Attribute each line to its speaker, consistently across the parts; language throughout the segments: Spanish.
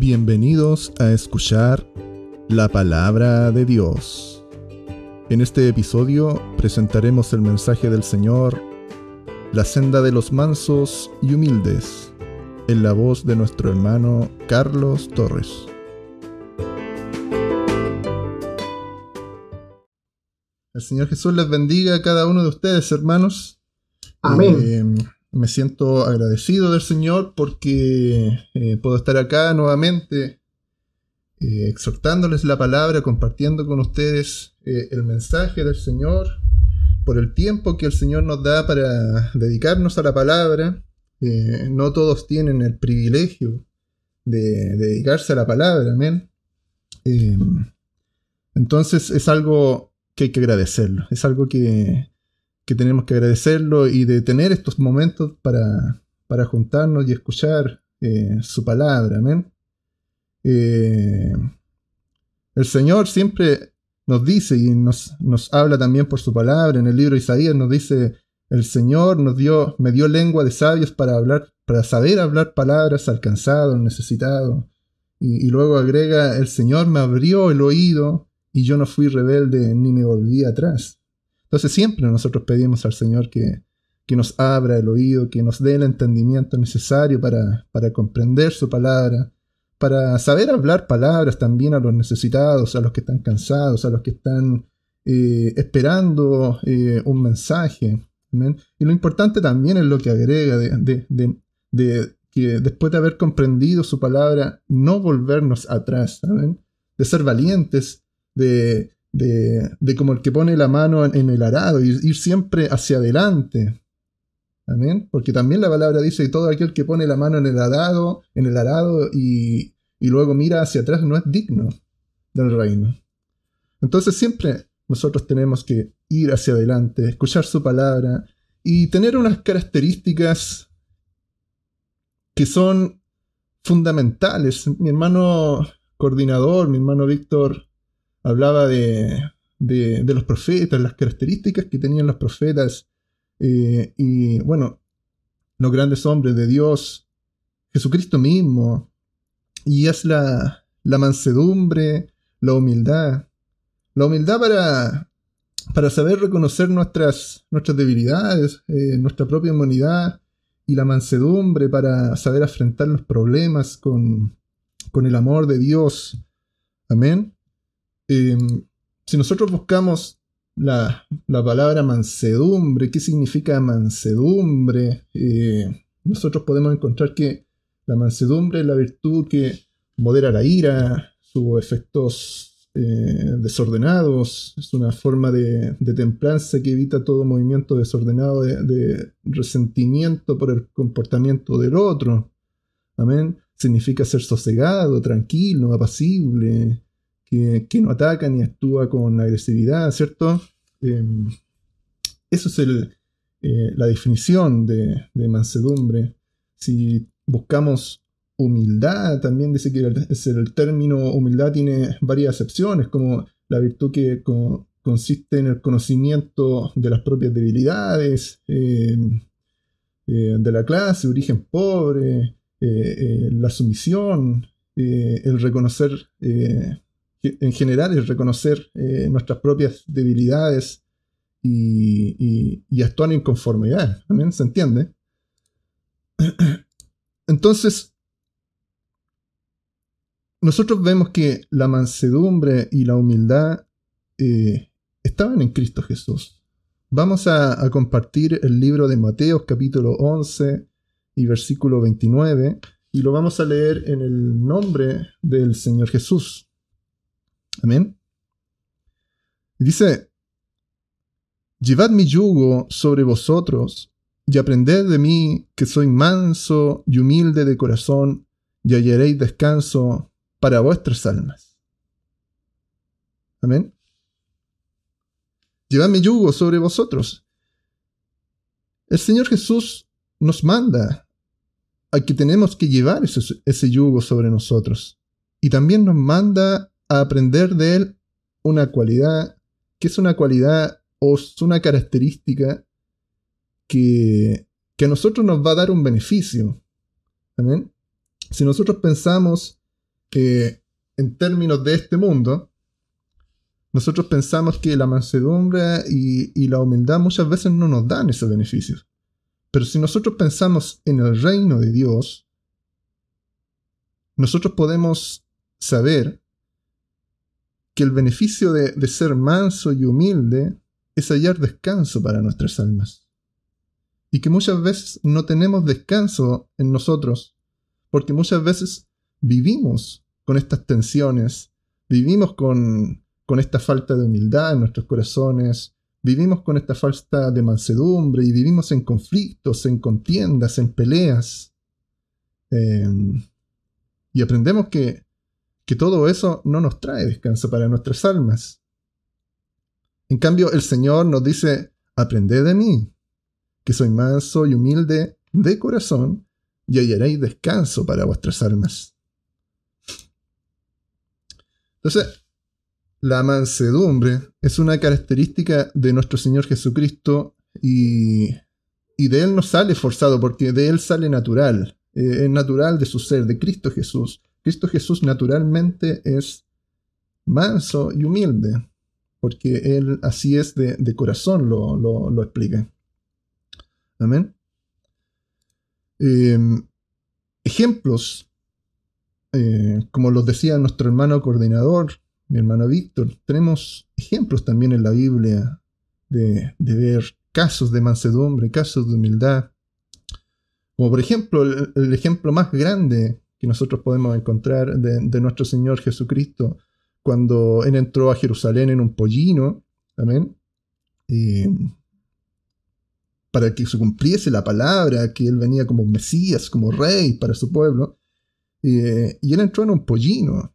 Speaker 1: Bienvenidos a escuchar la palabra de Dios. En este episodio presentaremos el mensaje del Señor, la senda de los mansos y humildes, en la voz de nuestro hermano Carlos Torres. El Señor Jesús les bendiga a cada uno de ustedes, hermanos.
Speaker 2: Amén.
Speaker 1: Eh, me siento agradecido del Señor porque eh, puedo estar acá nuevamente eh, exhortándoles la palabra, compartiendo con ustedes eh, el mensaje del Señor, por el tiempo que el Señor nos da para dedicarnos a la palabra. no todos tienen el privilegio de, de, dedicarse a la palabra, amén. entonces es algo que hay que agradecerlo, es algo que, que tenemos que agradecerlo y de tener estos momentos para, para juntarnos y escuchar eh, su palabra. Amén. Eh, el Señor siempre nos dice y nos, nos, habla también por su palabra. En el libro de Isaías nos dice, el Señor nos dio, me dio lengua de sabios para hablar, para saber hablar palabras al cansado, al necesitado. Y, y luego agrega, el Señor me abrió el oído y yo no fui rebelde ni me volví atrás. Entonces siempre nosotros pedimos al Señor que, que nos abra el oído, que nos dé el entendimiento necesario para, para comprender su palabra, para saber hablar palabras también a los necesitados, a los que están cansados, a los que están eh, esperando eh, un mensaje. Y lo importante también es lo que agrega de, de, de, que después de haber comprendido su palabra, no volvernos atrás, de ser valientes, de, de, de, como el que pone la mano en, el arado, y ir siempre hacia adelante. Amén. Porque también la palabra dice que todo aquel que pone la mano en el arado, en el arado y, y luego mira hacia atrás no es digno del reino. Entonces siempre nosotros tenemos que ir hacia adelante, escuchar su palabra y tener unas características que son fundamentales. Mi hermano coordinador, mi hermano Víctor, hablaba de, de, los profetas, las características que tenían los profetas eh, y bueno, los grandes hombres de Dios, Jesucristo mismo, y es la, la mansedumbre, la humildad, la humildad para, para saber reconocer nuestras, nuestras debilidades, eh, nuestra propia humanidad, y la mansedumbre para saber afrontar los problemas con, con el amor de Dios. Amén. Eh, si nosotros buscamos la, la, palabra mansedumbre, ¿qué significa mansedumbre? Eh, nosotros podemos encontrar que la mansedumbre es la virtud que modera la ira, sus efectos eh, desordenados, es una forma de, de, templanza que evita todo movimiento desordenado de, de resentimiento por el comportamiento del otro. Amén. Significa ser sosegado, tranquilo, apacible, que, no ataca ni actúa con agresividad, ¿cierto? Eh, eso es eh, la definición de, mansedumbre. Si buscamos humildad, también dice que el, el término humildad tiene varias acepciones, como la virtud que co consiste en el conocimiento de las propias debilidades, eh, de la clase, origen pobre, la sumisión, el reconocer en general es reconocer eh, nuestras propias debilidades y, actuar en conformidad. ¿También se entiende? Entonces, nosotros vemos que la mansedumbre y la humildad eh, estaban en Cristo Jesús. Vamos a, a, compartir el libro de Mateo capítulo 11 y versículo 29 y lo vamos a leer en el nombre del Señor Jesús. Amén. Y dice, Llevad mi yugo sobre vosotros y aprended de mí que soy manso y humilde de corazón y hallaréis descanso para vuestras almas. Amén. Llevad mi yugo sobre vosotros. El Señor Jesús nos manda a que tenemos que llevar ese, ese yugo sobre nosotros. Y también nos manda a aprender de él una cualidad, que es una cualidad o es una característica que, a nosotros nos va a dar un beneficio. Si nosotros pensamos eh, en términos de este mundo, nosotros pensamos que la mansedumbre y, la humildad muchas veces no nos dan esos beneficios. Pero si nosotros pensamos en el reino de Dios, nosotros podemos saber que el beneficio de, ser manso y humilde es hallar descanso para nuestras almas. Y que muchas veces no tenemos descanso en nosotros, porque muchas veces vivimos con estas tensiones, vivimos con, con esta falta de humildad en nuestros corazones, vivimos con esta falta de mansedumbre y vivimos en conflictos, en contiendas, en peleas. Em, y aprendemos que, que todo eso no nos trae descanso para nuestras almas. En cambio, el Señor nos dice, aprended de mí, que soy manso y humilde de corazón, y hallaréis descanso para vuestras almas. Entonces, la mansedumbre es una característica de nuestro Señor Jesucristo y, de Él no sale forzado, porque de Él sale natural, eh, es natural de su ser, de Cristo Jesús. Cristo Jesús naturalmente es manso y humilde, porque Él así es de, corazón, lo, explica. Amén. Em, ejemplos, eh, como los decía nuestro hermano coordinador, mi hermano Víctor, tenemos ejemplos también en la Biblia de, ver casos de mansedumbre, casos de humildad. Como por ejemplo el, ejemplo más grande que nosotros podemos encontrar de, nuestro Señor Jesucristo, cuando Él entró a Jerusalén en un pollino, amén, para que se cumpliese la palabra, que Él venía como Mesías, como rey para su pueblo, y Él entró en un pollino,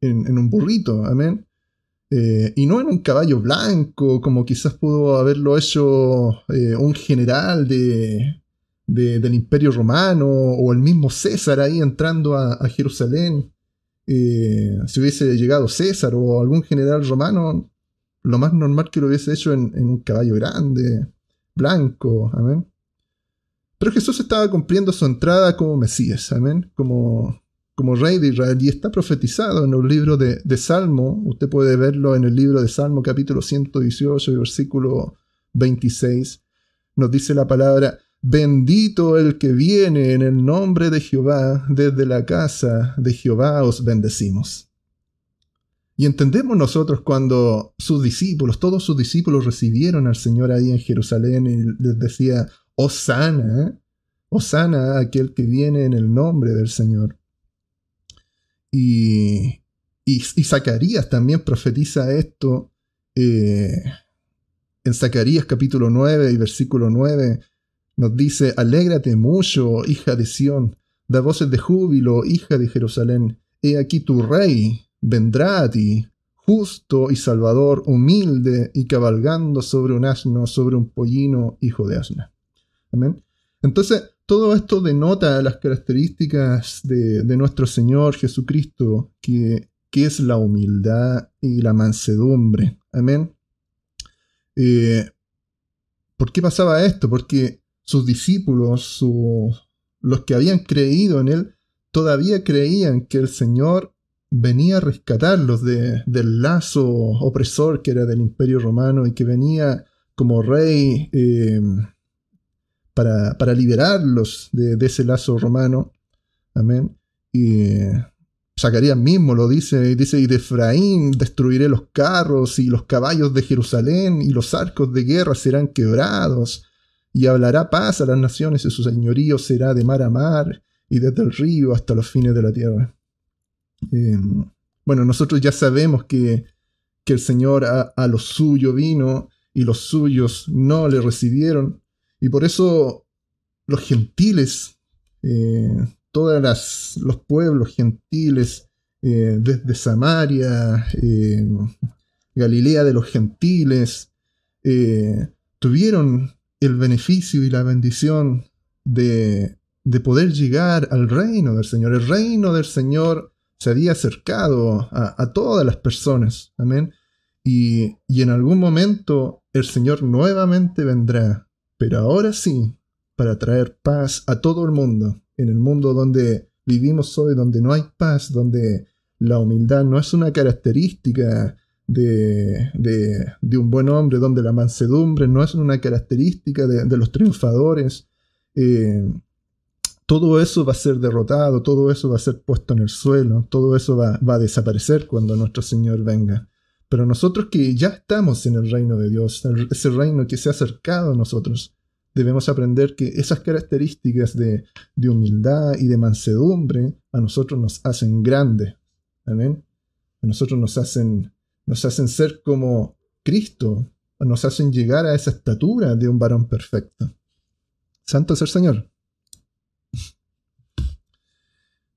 Speaker 1: en, un burrito, amén. Eh, y no en un caballo blanco, como quizás pudo haberlo hecho eh, un general de, del Imperio Romano o el mismo César ahí entrando a, Jerusalén. Eh, si hubiese llegado César o algún general romano, lo más normal que lo hubiese hecho en, un caballo grande, blanco, amén. Pero Jesús estaba cumpliendo su entrada como Mesías, amén, como, como rey de Israel y está profetizado en el libro de, Salmo. Usted puede verlo en el libro de Salmo capítulo 118 versículo 26. Nos dice la palabra, bendito el que viene en el nombre de Jehová, desde la casa de Jehová os bendecimos. Y entendemos nosotros cuando sus discípulos, todos sus discípulos recibieron al Señor ahí en Jerusalén y les decía, Osana. Osana aquel que viene en el nombre del Señor. Y, y, Zacarías también profetiza esto eh, en Zacarías capítulo 9 y versículo 9. Nos dice, alégrate mucho, hija de Sión, da voces de júbilo, hija de Jerusalén. He aquí tu rey vendrá a ti, justo y salvador, humilde y cabalgando sobre un asno, sobre un pollino, hijo de asna. Amén. Entonces, todo esto denota las características de, nuestro Señor Jesucristo, que, es la humildad y la mansedumbre. Amén. Eh, ¿Por qué pasaba esto? Porque sus discípulos, los que habían creído en Él, todavía creían que el Señor venía a rescatarlos del lazo opresor que era del imperio romano y que venía como rey eh, para, liberarlos de, ese lazo romano. Amén. Y Zacarías mismo lo dice, dice, y de Efraín destruiré los carros y los caballos de Jerusalén y los arcos de guerra serán quebrados y hablará paz a las naciones y su señorío será de mar a mar y desde el río hasta los fines de la tierra. Eh, bueno, nosotros ya sabemos que, que el Señor a, lo suyo vino y los suyos no le recibieron, y por eso los gentiles, eh, todos los pueblos gentiles, eh, desde Samaria, eh, Galilea de los gentiles, tuvieron el beneficio y la bendición de, poder llegar al reino del Señor. El reino del Señor se había acercado a, todas las personas. Amén. Y, y, en algún momento el Señor nuevamente vendrá pero ahora sí, para traer paz a todo el mundo, en el mundo donde vivimos hoy donde no hay paz, donde la humildad no es una característica de, de, un buen hombre, donde la mansedumbre no es una característica de, los triunfadores, eh, todo eso va a ser derrotado, todo eso va a ser puesto en el suelo, todo eso va, va, a desaparecer cuando nuestro Señor venga. Pero nosotros que ya estamos en el reino de Dios, ese reino que se ha acercado a nosotros, debemos aprender que esas características de, de humildad y de mansedumbre a nosotros nos hacen grandes. Amén. A nosotros nos hacen, nos hacen ser como Cristo, nos hacen llegar a esa estatura de un varón perfecto. Santo es el Señor.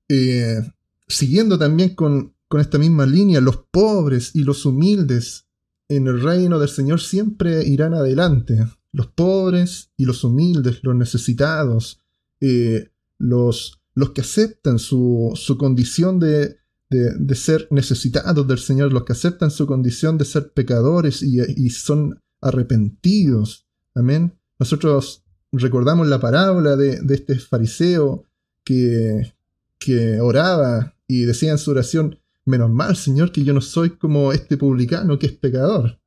Speaker 1: Eh, siguiendo también con, esta misma línea, los pobres y los humildes en el reino del Señor siempre irán adelante. Los pobres y los humildes, los necesitados, eh, los, los que aceptan su condición de, de, ser necesitados del Señor, los que aceptan su condición de ser pecadores y, y son arrepentidos. Amén. Nosotros recordamos la parábola de, de este fariseo que, que oraba y decía en su oración, menos mal, Señor, que yo no soy como este publicano que es pecador.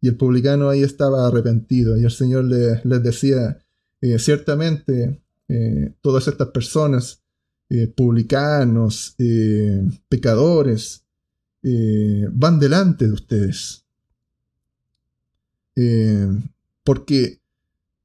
Speaker 1: Y el publicano ahí estaba arrepentido y el Señor le, les decía, eh, ciertamente eh, todas estas personas, eh, publicanos, pecadores, van delante de ustedes. porque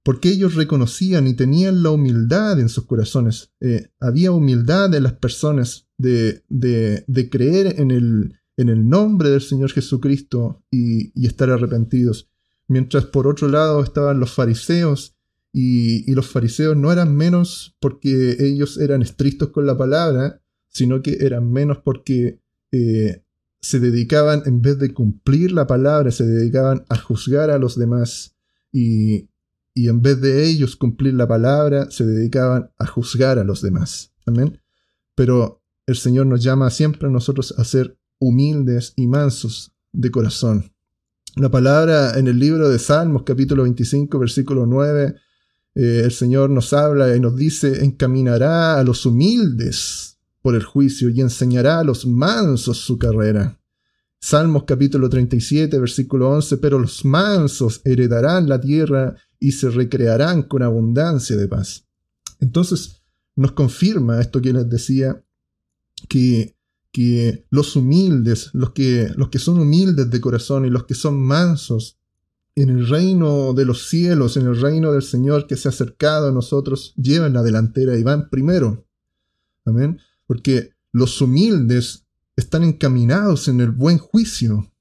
Speaker 1: porque ellos reconocían y tenían la humildad en sus corazones. Eh, había humildad en las personas de, de, creer en el, en el, nombre del Señor Jesucristo y, estar arrepentidos. Mientras por otro lado estaban los fariseos y, los fariseos no eran menos porque ellos eran estrictos con la palabra, sino que eran menos porque eh, se dedicaban, en vez de cumplir la palabra, se dedicaban a juzgar a los demás y, y en vez de ellos cumplir la palabra, se dedicaban a juzgar a los demás. Amén. Pero el Señor nos llama siempre a nosotros a ser humildes y mansos de corazón. La palabra en el libro de Salmos, capítulo 25, versículo 9, eh, el Señor nos habla y nos dice, encaminará a los humildes por el juicio y enseñará a los mansos su carrera. Salmos capítulo 37, versículo 11, pero los mansos heredarán la tierra y se recrearán con abundancia de paz. Entonces nos confirma esto que les decía, que, que los humildes, los que, los que son humildes de corazón y los que son mansos, en el reino de los cielos, en el reino del Señor que se ha acercado a nosotros, llevan la delantera y van primero. Amén. Porque los humildes están encaminados en el buen juicio,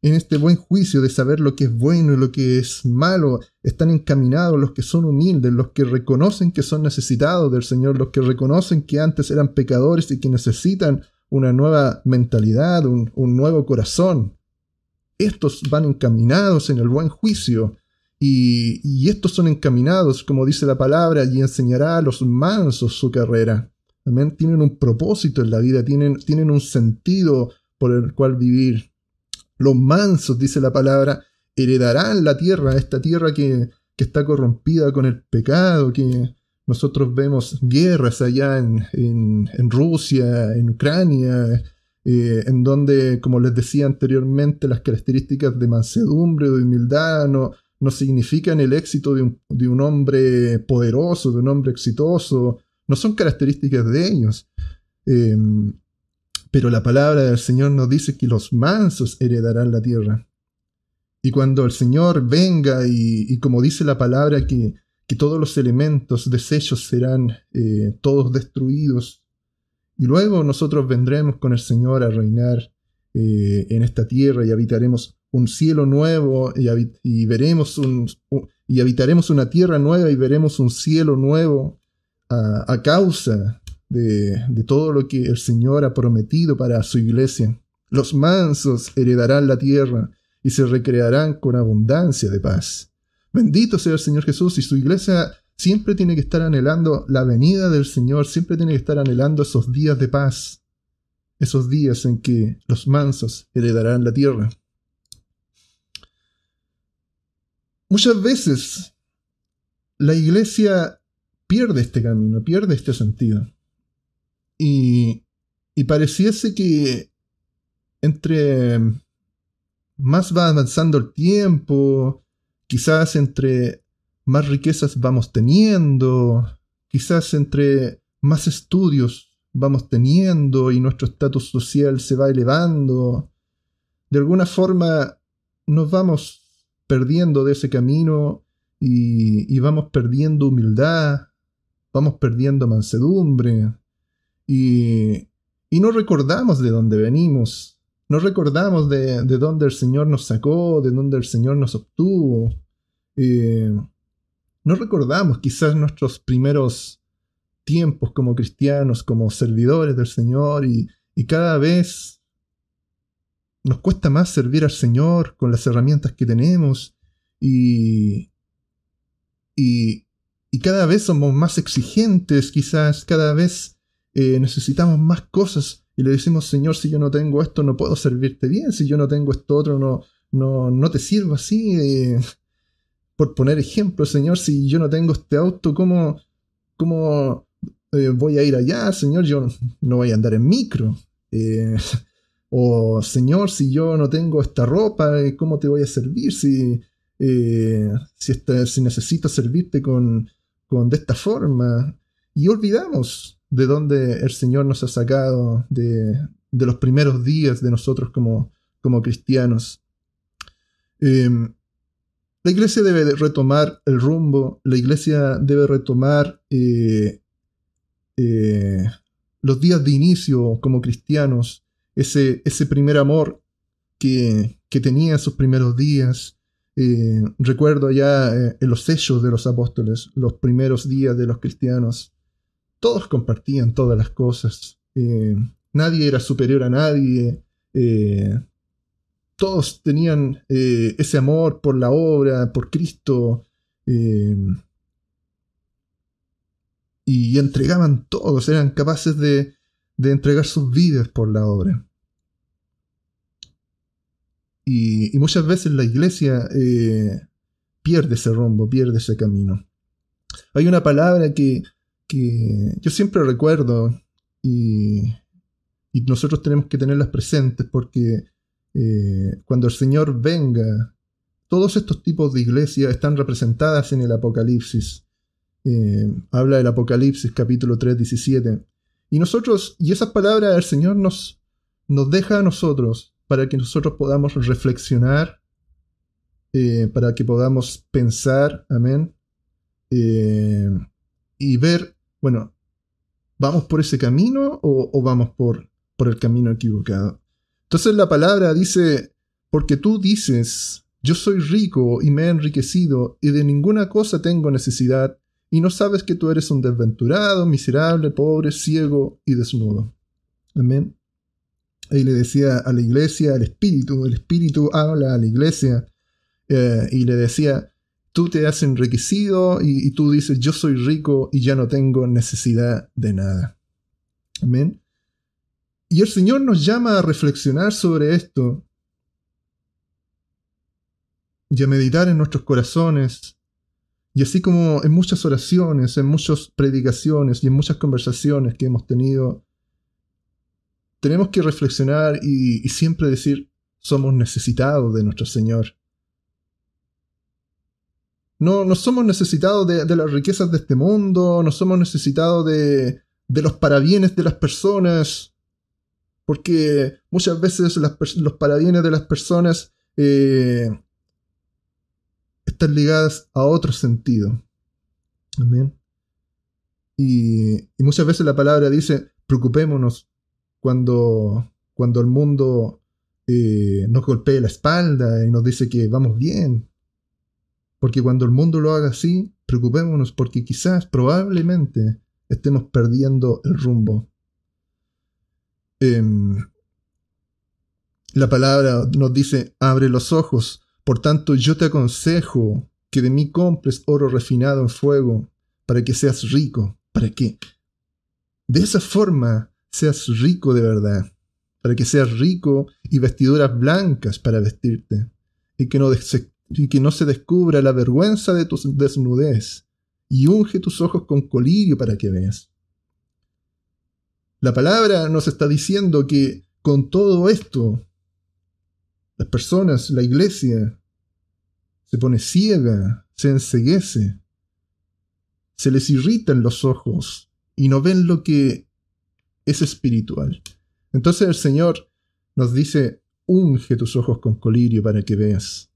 Speaker 1: en este buen juicio de saber lo que es bueno y lo que es malo, están encaminados los que son humildes, los que reconocen que son necesitados del Señor, los que reconocen que antes eran pecadores y que necesitan una nueva mentalidad, un, nuevo corazón. Estos van encaminados en el buen juicio. Y, estos son encaminados, como dice la palabra, y enseñará a los mansos su carrera. Amén. Tienen un propósito en la vida, tienen, tienen un sentido por el cual vivir. Los mansos, dice la palabra, heredarán la tierra, esta tierra que, está corrompida con el pecado, que nosotros vemos guerras allá en, Rusia, en Ucrania, eh, en donde, como les decía anteriormente, las características de mansedumbre o de humildad no, no significan el éxito de un, de un, hombre poderoso, de un hombre exitoso, no son características de ellos. Eh, pero la palabra del Señor nos dice que los mansos heredarán la tierra. Y cuando el Señor venga y, como dice la palabra, que, que, todos los elementos desechos serán eh, todos destruidos, y luego nosotros vendremos con el Señor a reinar eh, en esta tierra y habitaremos un cielo nuevo y, veremos un, y habitaremos una tierra nueva y veremos un cielo nuevo a, a causa de, todo lo que el Señor ha prometido para su iglesia. Los mansos heredarán la tierra y se recrearán con abundancia de paz. Bendito sea el Señor Jesús y su iglesia siempre tiene que estar anhelando la venida del Señor, siempre tiene que estar anhelando esos días de paz, esos días en que los mansos heredarán la tierra. Muchas veces la iglesia pierde este camino, pierde este sentido. Y, y pareciese que entre más va avanzando el tiempo, quizás entre más riquezas vamos teniendo, quizás entre más estudios vamos teniendo y nuestro estatus social se va elevando, de alguna forma nos vamos perdiendo de ese camino y, vamos perdiendo humildad, vamos perdiendo mansedumbre y, no recordamos de dónde venimos, no recordamos de, dónde el Señor nos sacó, de dónde el Señor nos obtuvo. Eh, no recordamos quizás nuestros primeros tiempos como cristianos, como servidores del Señor y, cada vez nos cuesta más servir al Señor con las herramientas que tenemos y, y, cada vez somos más exigentes, quizás cada vez eh, necesitamos más cosas y le decimos, Señor, si yo no tengo esto no puedo servirte bien, si yo no tengo esto otro no, no, no te sirvo así. Eh, por poner ejemplo, Señor, si yo no tengo este auto, ¿cómo, cómo eh, voy a ir allá? Señor, yo no voy a andar en micro. Eh, o Señor, si yo no tengo esta ropa, eh, ¿cómo te voy a servir? Si, si, si, necesito servirte con, con, de esta forma. Y olvidamos de dónde el Señor nos ha sacado, de, de los primeros días de nosotros como, como cristianos. La iglesia debe retomar el rumbo, la iglesia debe retomar eh, eh, los días de inicio como cristianos, ese, primer amor que, tenía en sus primeros días. Eh, recuerdo ya en los sellos de los apóstoles, los primeros días de los cristianos, todos compartían todas las cosas, nadie era superior a nadie, todos tenían eh, ese amor por la obra, por Cristo, eh, y entregaban todos, eran capaces de, entregar sus vidas por la obra. Y, muchas veces la iglesia eh, pierde ese rumbo, pierde ese camino. Hay una palabra que, yo siempre recuerdo y, y nosotros tenemos que tenerlas presentes porque eh, cuando el Señor venga, todos estos tipos de iglesias están representadas en el Apocalipsis. Eh, habla del Apocalipsis capítulo 3, 17. Y nosotros, y esas palabras el Señor nos, nos deja a nosotros para que nosotros podamos reflexionar, eh, para que podamos pensar, amén, y ver, bueno, ¿vamos por ese camino o, o vamos por, por el camino equivocado? Entonces la palabra dice, porque tú dices, yo soy rico y me he enriquecido y de ninguna cosa tengo necesidad, y no sabes que tú eres un desventurado, miserable, pobre, ciego y desnudo. Amén. Ahí le decía a la iglesia, al Espíritu, el Espíritu habla a la iglesia eh, y le decía, tú te has enriquecido y, y tú dices, yo soy rico y ya no tengo necesidad de nada. Amén. Y el Señor nos llama a reflexionar sobre esto y a meditar en nuestros corazones. Y así como en muchas oraciones, en muchas predicaciones y en muchas conversaciones que hemos tenido, tenemos que reflexionar y, siempre decir, somos necesitados de nuestro Señor. No, no somos necesitados de, las riquezas de este mundo, no somos necesitados de, de los parabienes de las personas, porque muchas veces los parabienes de las personas eh, están ligadas a otro sentido. Amén. Y, muchas veces la palabra dice, preocupémonos cuando, cuando el mundo eh, nos golpee la espalda y nos dice que vamos bien. Porque cuando el mundo lo haga así, preocupémonos porque quizás, probablemente, estemos perdiendo el rumbo. Em, la palabra nos dice, abre los ojos. Por tanto, yo te aconsejo que de mí compres oro refinado en fuego, para que seas rico, para que de esa forma seas rico de verdad, para que seas rico y vestiduras blancas para vestirte, y que no, y que no se descubra la vergüenza de tu desnudez, y unge tus ojos con colirio para que veas. La palabra nos está diciendo que con todo esto, las personas, la iglesia, se pone ciega, se enseguece, se les irritan los ojos y no ven lo que es espiritual. Entonces el Señor nos dice, unge tus ojos con colirio para que veas,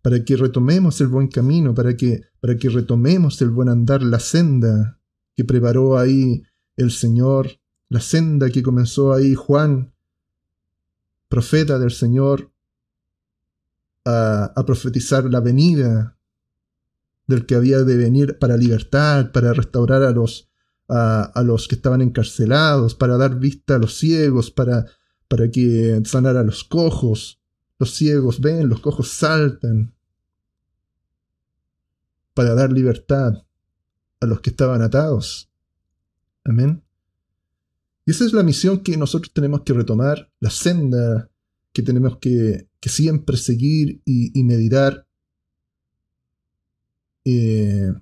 Speaker 1: para que retomemos el buen camino, para que, para que retomemos el buen andar, la senda que preparó ahí el Señor, la senda que comenzó ahí Juan, profeta del Señor, a, a profetizar la venida del que había de venir para libertar, para restaurar a los, a, los que estaban encarcelados, para dar vista a los ciegos, para, para que sanara a los cojos. Los ciegos ven, los cojos saltan, para dar libertad a los que estaban atados. Amén. Y esa es la misión que nosotros tenemos que retomar, la senda que tenemos que, siempre seguir y, meditar, eh,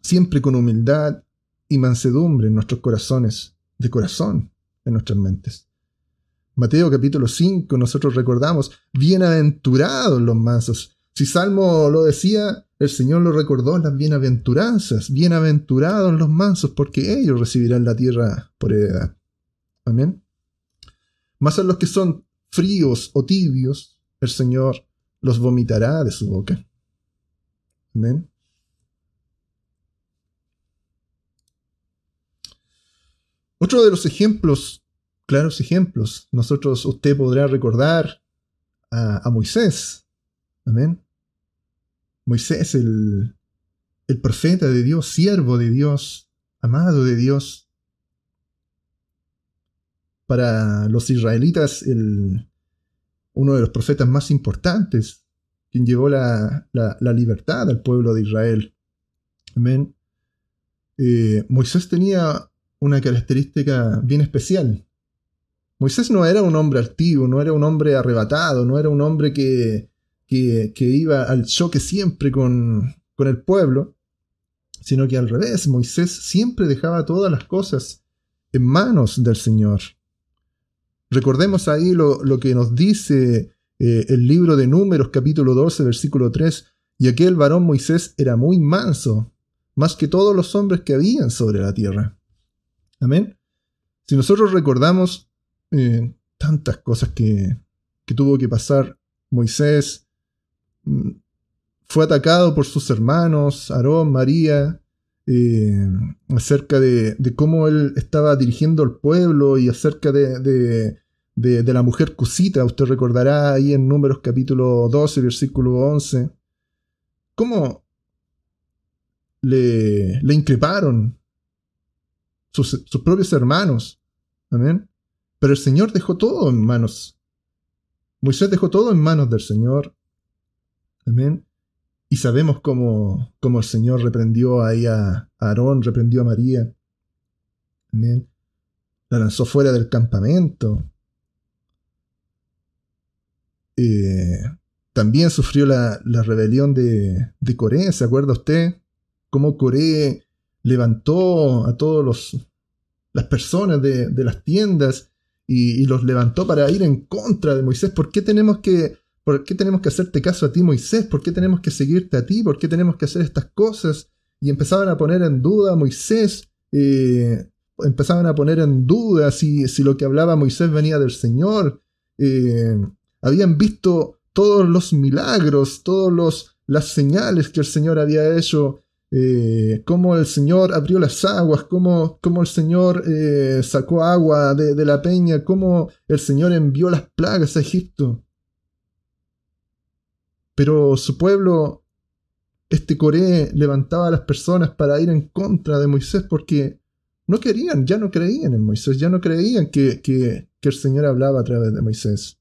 Speaker 1: siempre con humildad, y mansedumbre en nuestros corazones, de corazón en nuestras mentes. Mateo capítulo 5, nosotros recordamos, bienaventurados los mansos. Si Salmo lo decía, el Señor lo recordó en las bienaventuranzas, bienaventurados los mansos, porque ellos recibirán la tierra por heredad. Amén. Más a los que son fríos o tibios, el Señor los vomitará de su boca. Amén. Otro de los ejemplos, claros ejemplos, nosotros, usted podrá recordar a, Moisés. Amén. Moisés, el, el profeta de Dios, siervo de Dios, amado de Dios. Para los israelitas, el, uno de los profetas más importantes, quien llevó la, la, libertad al pueblo de Israel. Amén. Eh, Moisés tenía una característica bien especial. Moisés no era un hombre altivo, no era un hombre arrebatado, no era un hombre que, que, iba al choque siempre con, con el pueblo, sino que al revés, Moisés siempre dejaba todas las cosas en manos del Señor. Recordemos ahí lo, que nos dice eh, el libro de Números capítulo 12 versículo 3, y aquel varón Moisés era muy manso, más que todos los hombres que habían sobre la tierra. Amén. Si nosotros recordamos eh, tantas cosas que, tuvo que pasar Moisés, fue atacado por sus hermanos, Aarón, María, eh, acerca de, cómo él estaba dirigiendo al pueblo y acerca de, la mujer Cusita, usted recordará ahí en Números capítulo 12, versículo 11, cómo le, increparon sus, propios hermanos. Amén. Pero el Señor dejó todo en manos. Moisés dejó todo en manos del Señor. Amén. Y sabemos cómo, cómo el Señor reprendió ahí a Aarón, reprendió a María. Amén. La lanzó fuera del campamento. Eh, también sufrió la, rebelión de, de Coré, ¿se acuerda usted? Cómo Coré levantó a todos las personas de, las tiendas y, los levantó para ir en contra de Moisés. ¿Por qué tenemos que, por qué tenemos que hacerte caso a ti, Moisés? ¿Por qué tenemos que seguirte a ti? ¿Por qué tenemos que hacer estas cosas? Y empezaban a poner en duda a Moisés. Eh, empezaban a poner en duda si, si, lo que hablaba Moisés venía del Señor. Eh, habían visto todos los milagros, todas las señales que el Señor había hecho eh, cómo el Señor abrió las aguas, cómo, el Señor sacó agua de, la peña, cómo el Señor envió las plagas a Egipto. Pero su pueblo, este Coré, levantaba a las personas para ir en contra de Moisés porque no querían, ya no creían en Moisés, ya no creían que, el Señor hablaba a través de Moisés.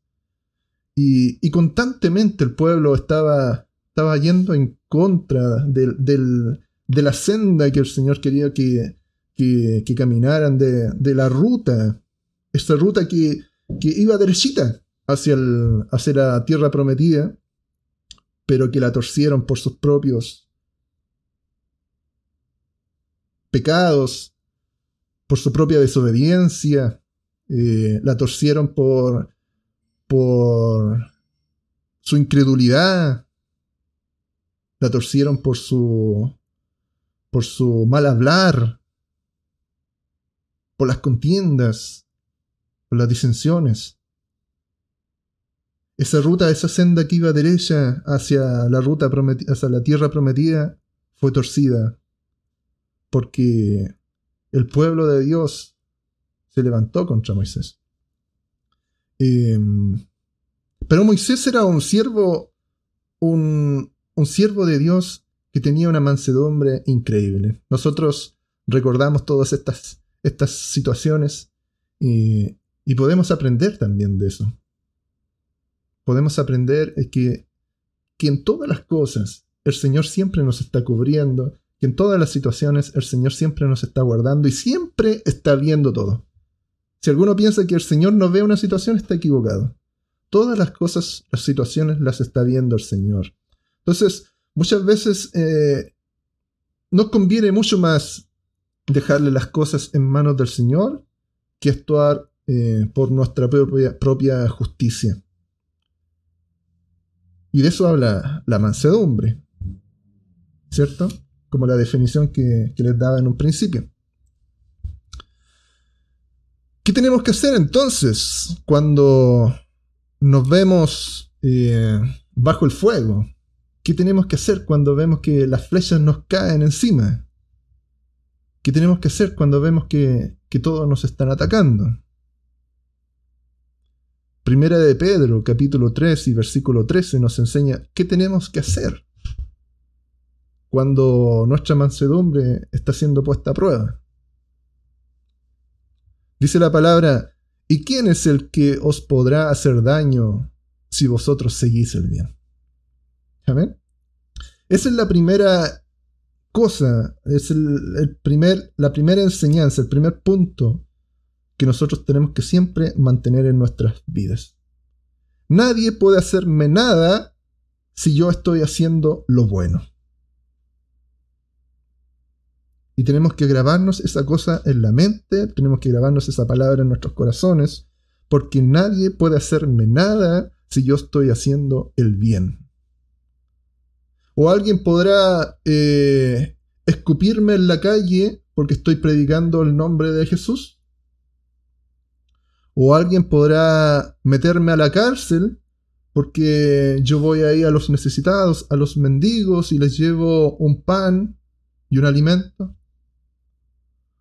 Speaker 1: Y, constantemente el pueblo estaba, estaba yendo en contra de la senda que el Señor quería que, que, caminaran, de, la ruta, esta ruta que, que iba derechita hacia, el, hacia la tierra prometida, pero que la torcieron por sus propios pecados, por su propia desobediencia, eh, la torcieron por, por su incredulidad, la torcieron por su, por su mal hablar, por las contiendas, por las disensiones. Esa ruta, esa senda que iba derecha hacia la ruta hacia la tierra prometida, fue torcida, porque el pueblo de Dios se levantó contra Moisés. Em, pero Moisés era un siervo, un, un siervo de Dios que tenía una mansedumbre increíble. Nosotros recordamos todas estas, estas situaciones y, y podemos aprender también de eso podemos aprender es que, que en todas las cosas el Señor siempre nos está cubriendo, que en todas las situaciones el Señor siempre nos está guardando y siempre está viendo todo. Si alguno piensa que el Señor no ve una situación, está equivocado. Todas las cosas, las situaciones las está viendo el Señor. Entonces, muchas veces eh, nos conviene mucho más dejarle las cosas en manos del Señor que actuar eh, por nuestra propia justicia. Y de eso habla la mansedumbre, ¿cierto? Como la definición que, les daba en un principio. ¿Qué tenemos que hacer entonces cuando nos vemos eh, bajo el fuego? ¿Qué tenemos que hacer cuando vemos que las flechas nos caen encima? ¿Qué tenemos que hacer cuando vemos que, que todos nos están atacando? Primera de Pedro, capítulo 3 y versículo 13 nos enseña qué tenemos que hacer cuando nuestra mansedumbre está siendo puesta a prueba. Dice la palabra, ¿y quién es el que os podrá hacer daño si vosotros seguís el bien? ¿Amén? Esa es la primera cosa, es el, primer, la primera enseñanza, el primer punto que nosotros tenemos que siempre mantener en nuestras vidas. Nadie puede hacerme nada si yo estoy haciendo lo bueno. Y tenemos que grabarnos esa cosa en la mente, tenemos que grabarnos esa palabra en nuestros corazones, porque nadie puede hacerme nada si yo estoy haciendo el bien. O alguien podrá eh, escupirme en la calle porque estoy predicando el nombre de Jesús o alguien podrá meterme a la cárcel porque yo voy ahí a los necesitados, a los mendigos y les llevo un pan y un alimento.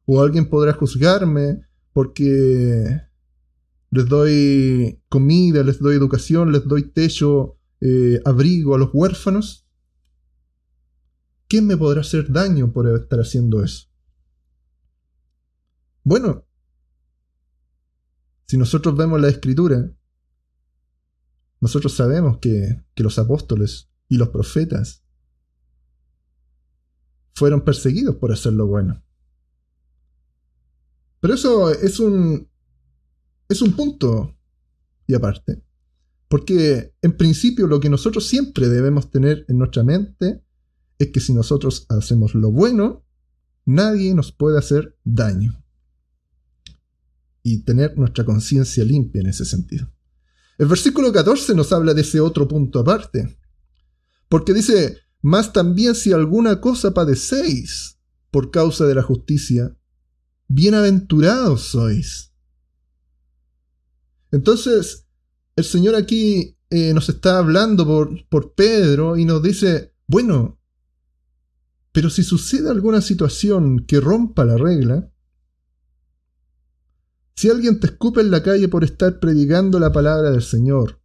Speaker 1: O alguien podrá juzgarme porque les doy comida, les doy educación, les doy techo, eh, abrigo a los huérfanos. ¿Quién me podrá hacer daño por estar haciendo eso? Bueno, si nosotros vemos la escritura, nosotros sabemos que, los apóstoles y los profetas fueron perseguidos por hacer lo bueno. Pero eso es un, es un punto y aparte. Porque en principio lo que nosotros siempre debemos tener en nuestra mente es que si nosotros hacemos lo bueno, nadie nos puede hacer daño y tener nuestra conciencia limpia en ese sentido. El versículo 14 nos habla de ese otro punto aparte, porque dice, más también si alguna cosa padecéis por causa de la justicia, bienaventurados sois. Entonces, el Señor aquí eh, nos está hablando por, por Pedro y nos dice, bueno, pero si sucede alguna situación que rompa la regla, si alguien te escupe en la calle por estar predicando la palabra del Señor,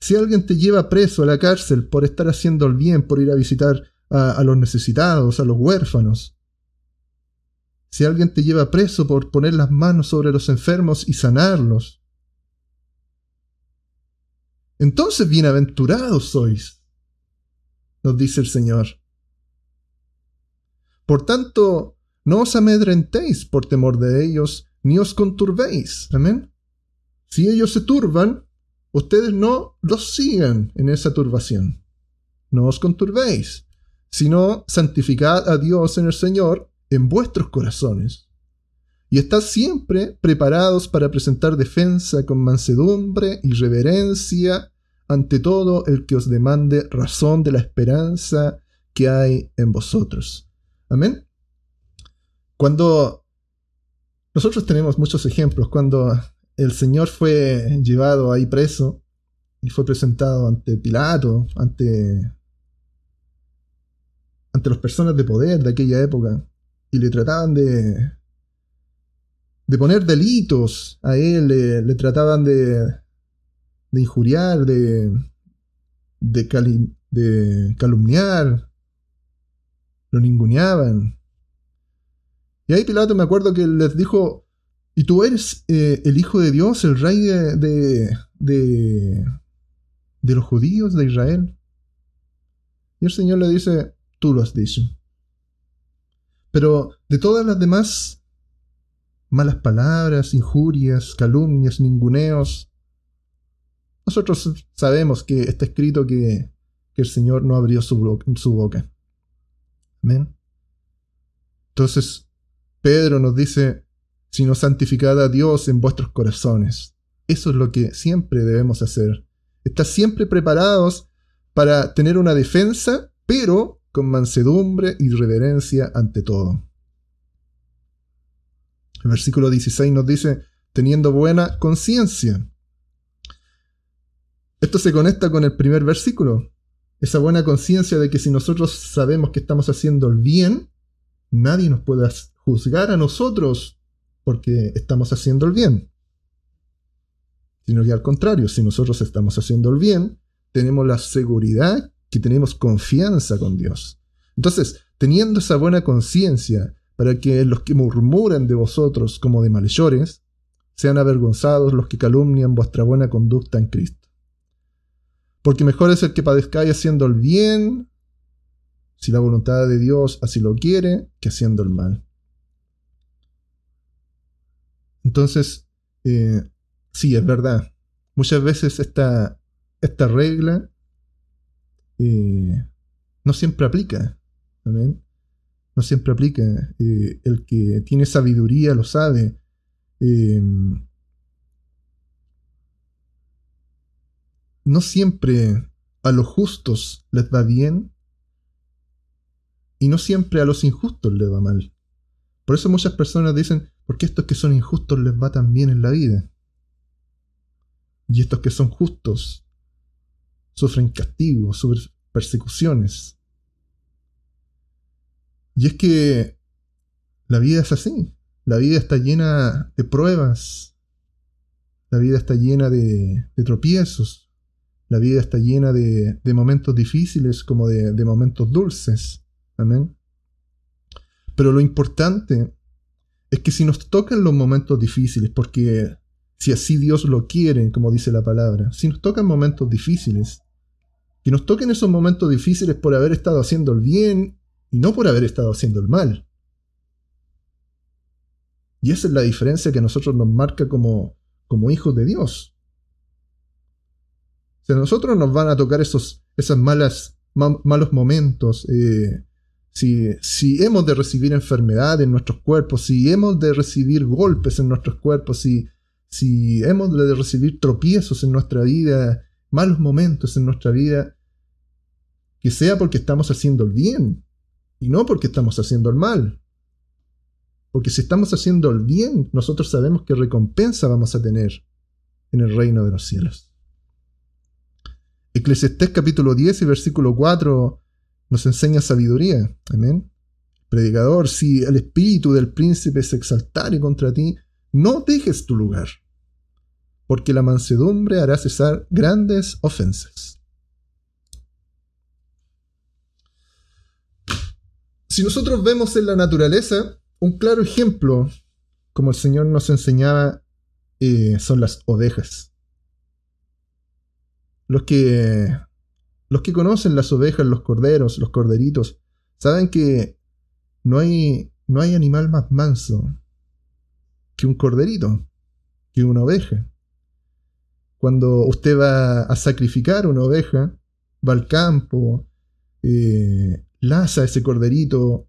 Speaker 1: si alguien te lleva preso a la cárcel por estar haciendo el bien, por ir a visitar a, los necesitados, a los huérfanos, si alguien te lleva preso por poner las manos sobre los enfermos y sanarlos, entonces bienaventurados sois, nos dice el Señor. Por tanto, no os amedrentéis por temor de ellos, ni os conturbéis. Amén. Si ellos se turban, ustedes no los sigan en esa turbación. No os conturbéis, sino santificad a Dios en el Señor en vuestros corazones, y estad siempre preparados para presentar defensa con mansedumbre y reverencia ante todo el que os demande razón de la esperanza que hay en vosotros. Amén. Cuando nosotros tenemos muchos ejemplos, cuando el Señor fue llevado ahí preso y fue presentado ante Pilato, ante, ante las personas de poder de aquella época, y le trataban de, de poner delitos a él, le, trataban de, de injuriar, de, de, de calumniar, lo ninguneaban. Y ahí Pilato me acuerdo que les dijo, ¿y tú eres eh, el Hijo de Dios, el Rey de, de, de, de los judíos de Israel? Y el Señor le dice, tú lo has dicho. Pero de todas las demás malas palabras, injurias, calumnias, ninguneos, nosotros sabemos que está escrito que, que el Señor no abrió su, su boca. Amén. Entonces, Pedro nos dice, sino santificad a Dios en vuestros corazones. Eso es lo que siempre debemos hacer. Estar siempre preparados para tener una defensa, pero con mansedumbre y reverencia ante todo. El versículo 16 nos dice, teniendo buena conciencia. Esto se conecta con el primer versículo. Esa buena conciencia de que si nosotros sabemos que estamos haciendo el bien, nadie nos puede juzgar a nosotros porque estamos haciendo el bien. Sino que al contrario, si nosotros estamos haciendo el bien, tenemos la seguridad que tenemos confianza con Dios. Entonces, teniendo esa buena conciencia para que los que murmuran de vosotros como de malhechores, sean avergonzados los que calumnian vuestra buena conducta en Cristo. Porque mejor es el que padezcáis haciendo el bien, si la voluntad de Dios así lo quiere, que haciendo el mal. Entonces, eh, sí, es verdad. Muchas veces esta, esta regla eh, no siempre aplica. No siempre aplica. Eh, el que tiene sabiduría lo sabe. Eh, no siempre a los justos les va bien y no siempre a los injustos les va mal. Por eso muchas personas dicen, ¿por qué estos que son injustos les va tan bien en la vida? Y estos que son justos sufren castigos, sufren persecuciones. Y es que la vida es así. La vida está llena de pruebas. La vida está llena de, tropiezos. La vida está llena de, momentos difíciles como de, de momentos dulces. Amén. Pero lo importante es que si nos tocan los momentos difíciles, porque si así Dios lo quiere, como dice la palabra, si nos tocan momentos difíciles, que nos toquen esos momentos difíciles por haber estado haciendo el bien y no por haber estado haciendo el mal. Y esa es la diferencia que a nosotros nos marca como, como hijos de Dios. Si a nosotros nos van a tocar esos malas, malos momentos, eh, si, si, hemos de recibir enfermedad en nuestros cuerpos, si hemos de recibir golpes en nuestros cuerpos, si, si hemos de recibir tropiezos en nuestra vida, malos momentos en nuestra vida, que sea porque estamos haciendo el bien, y no porque estamos haciendo el mal. Porque si estamos haciendo el bien, nosotros sabemos qué recompensa vamos a tener en el reino de los cielos. Eclesiastés capítulo 10 y versículo 4 nos enseña sabiduría. Amén. Predicador, si el espíritu del príncipe se exaltare contra ti, no dejes tu lugar, porque la mansedumbre hará cesar grandes ofensas. Si nosotros vemos en la naturaleza, un claro ejemplo, como el Señor nos enseñaba, eh, son las ovejas. Los que, los que conocen las ovejas, los corderos, los corderitos, saben que no hay, no hay animal más manso que un corderito, que una oveja. Cuando usted va a sacrificar una oveja, va al campo, eh, laza ese corderito,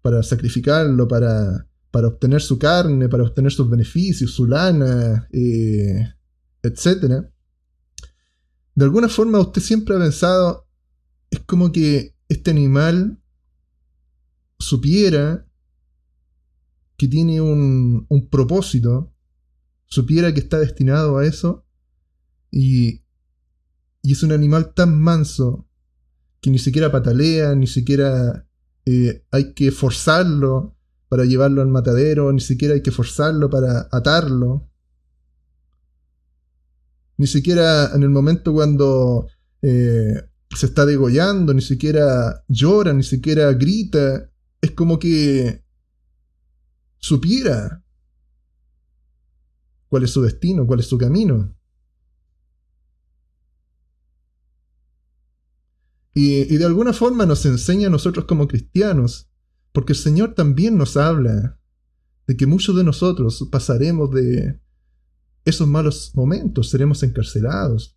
Speaker 1: para sacrificarlo, para, para obtener su carne, para obtener sus beneficios, su lana, eh, etc. De alguna forma usted siempre ha pensado, es como que este animal supiera que tiene un, un propósito, supiera que está destinado a eso, y, y es un animal tan manso que ni siquiera patalea, ni siquiera eh, hay que forzarlo para llevarlo al matadero, ni siquiera hay que forzarlo para atarlo. Ni siquiera en el momento cuando eh, se está degollando, ni siquiera llora, ni siquiera grita. Es como que supiera cuál es su destino, cuál es su camino. Y, de alguna forma nos enseña a nosotros como cristianos, porque el Señor también nos habla de que muchos de nosotros pasaremos de esos malos momentos, seremos encarcelados,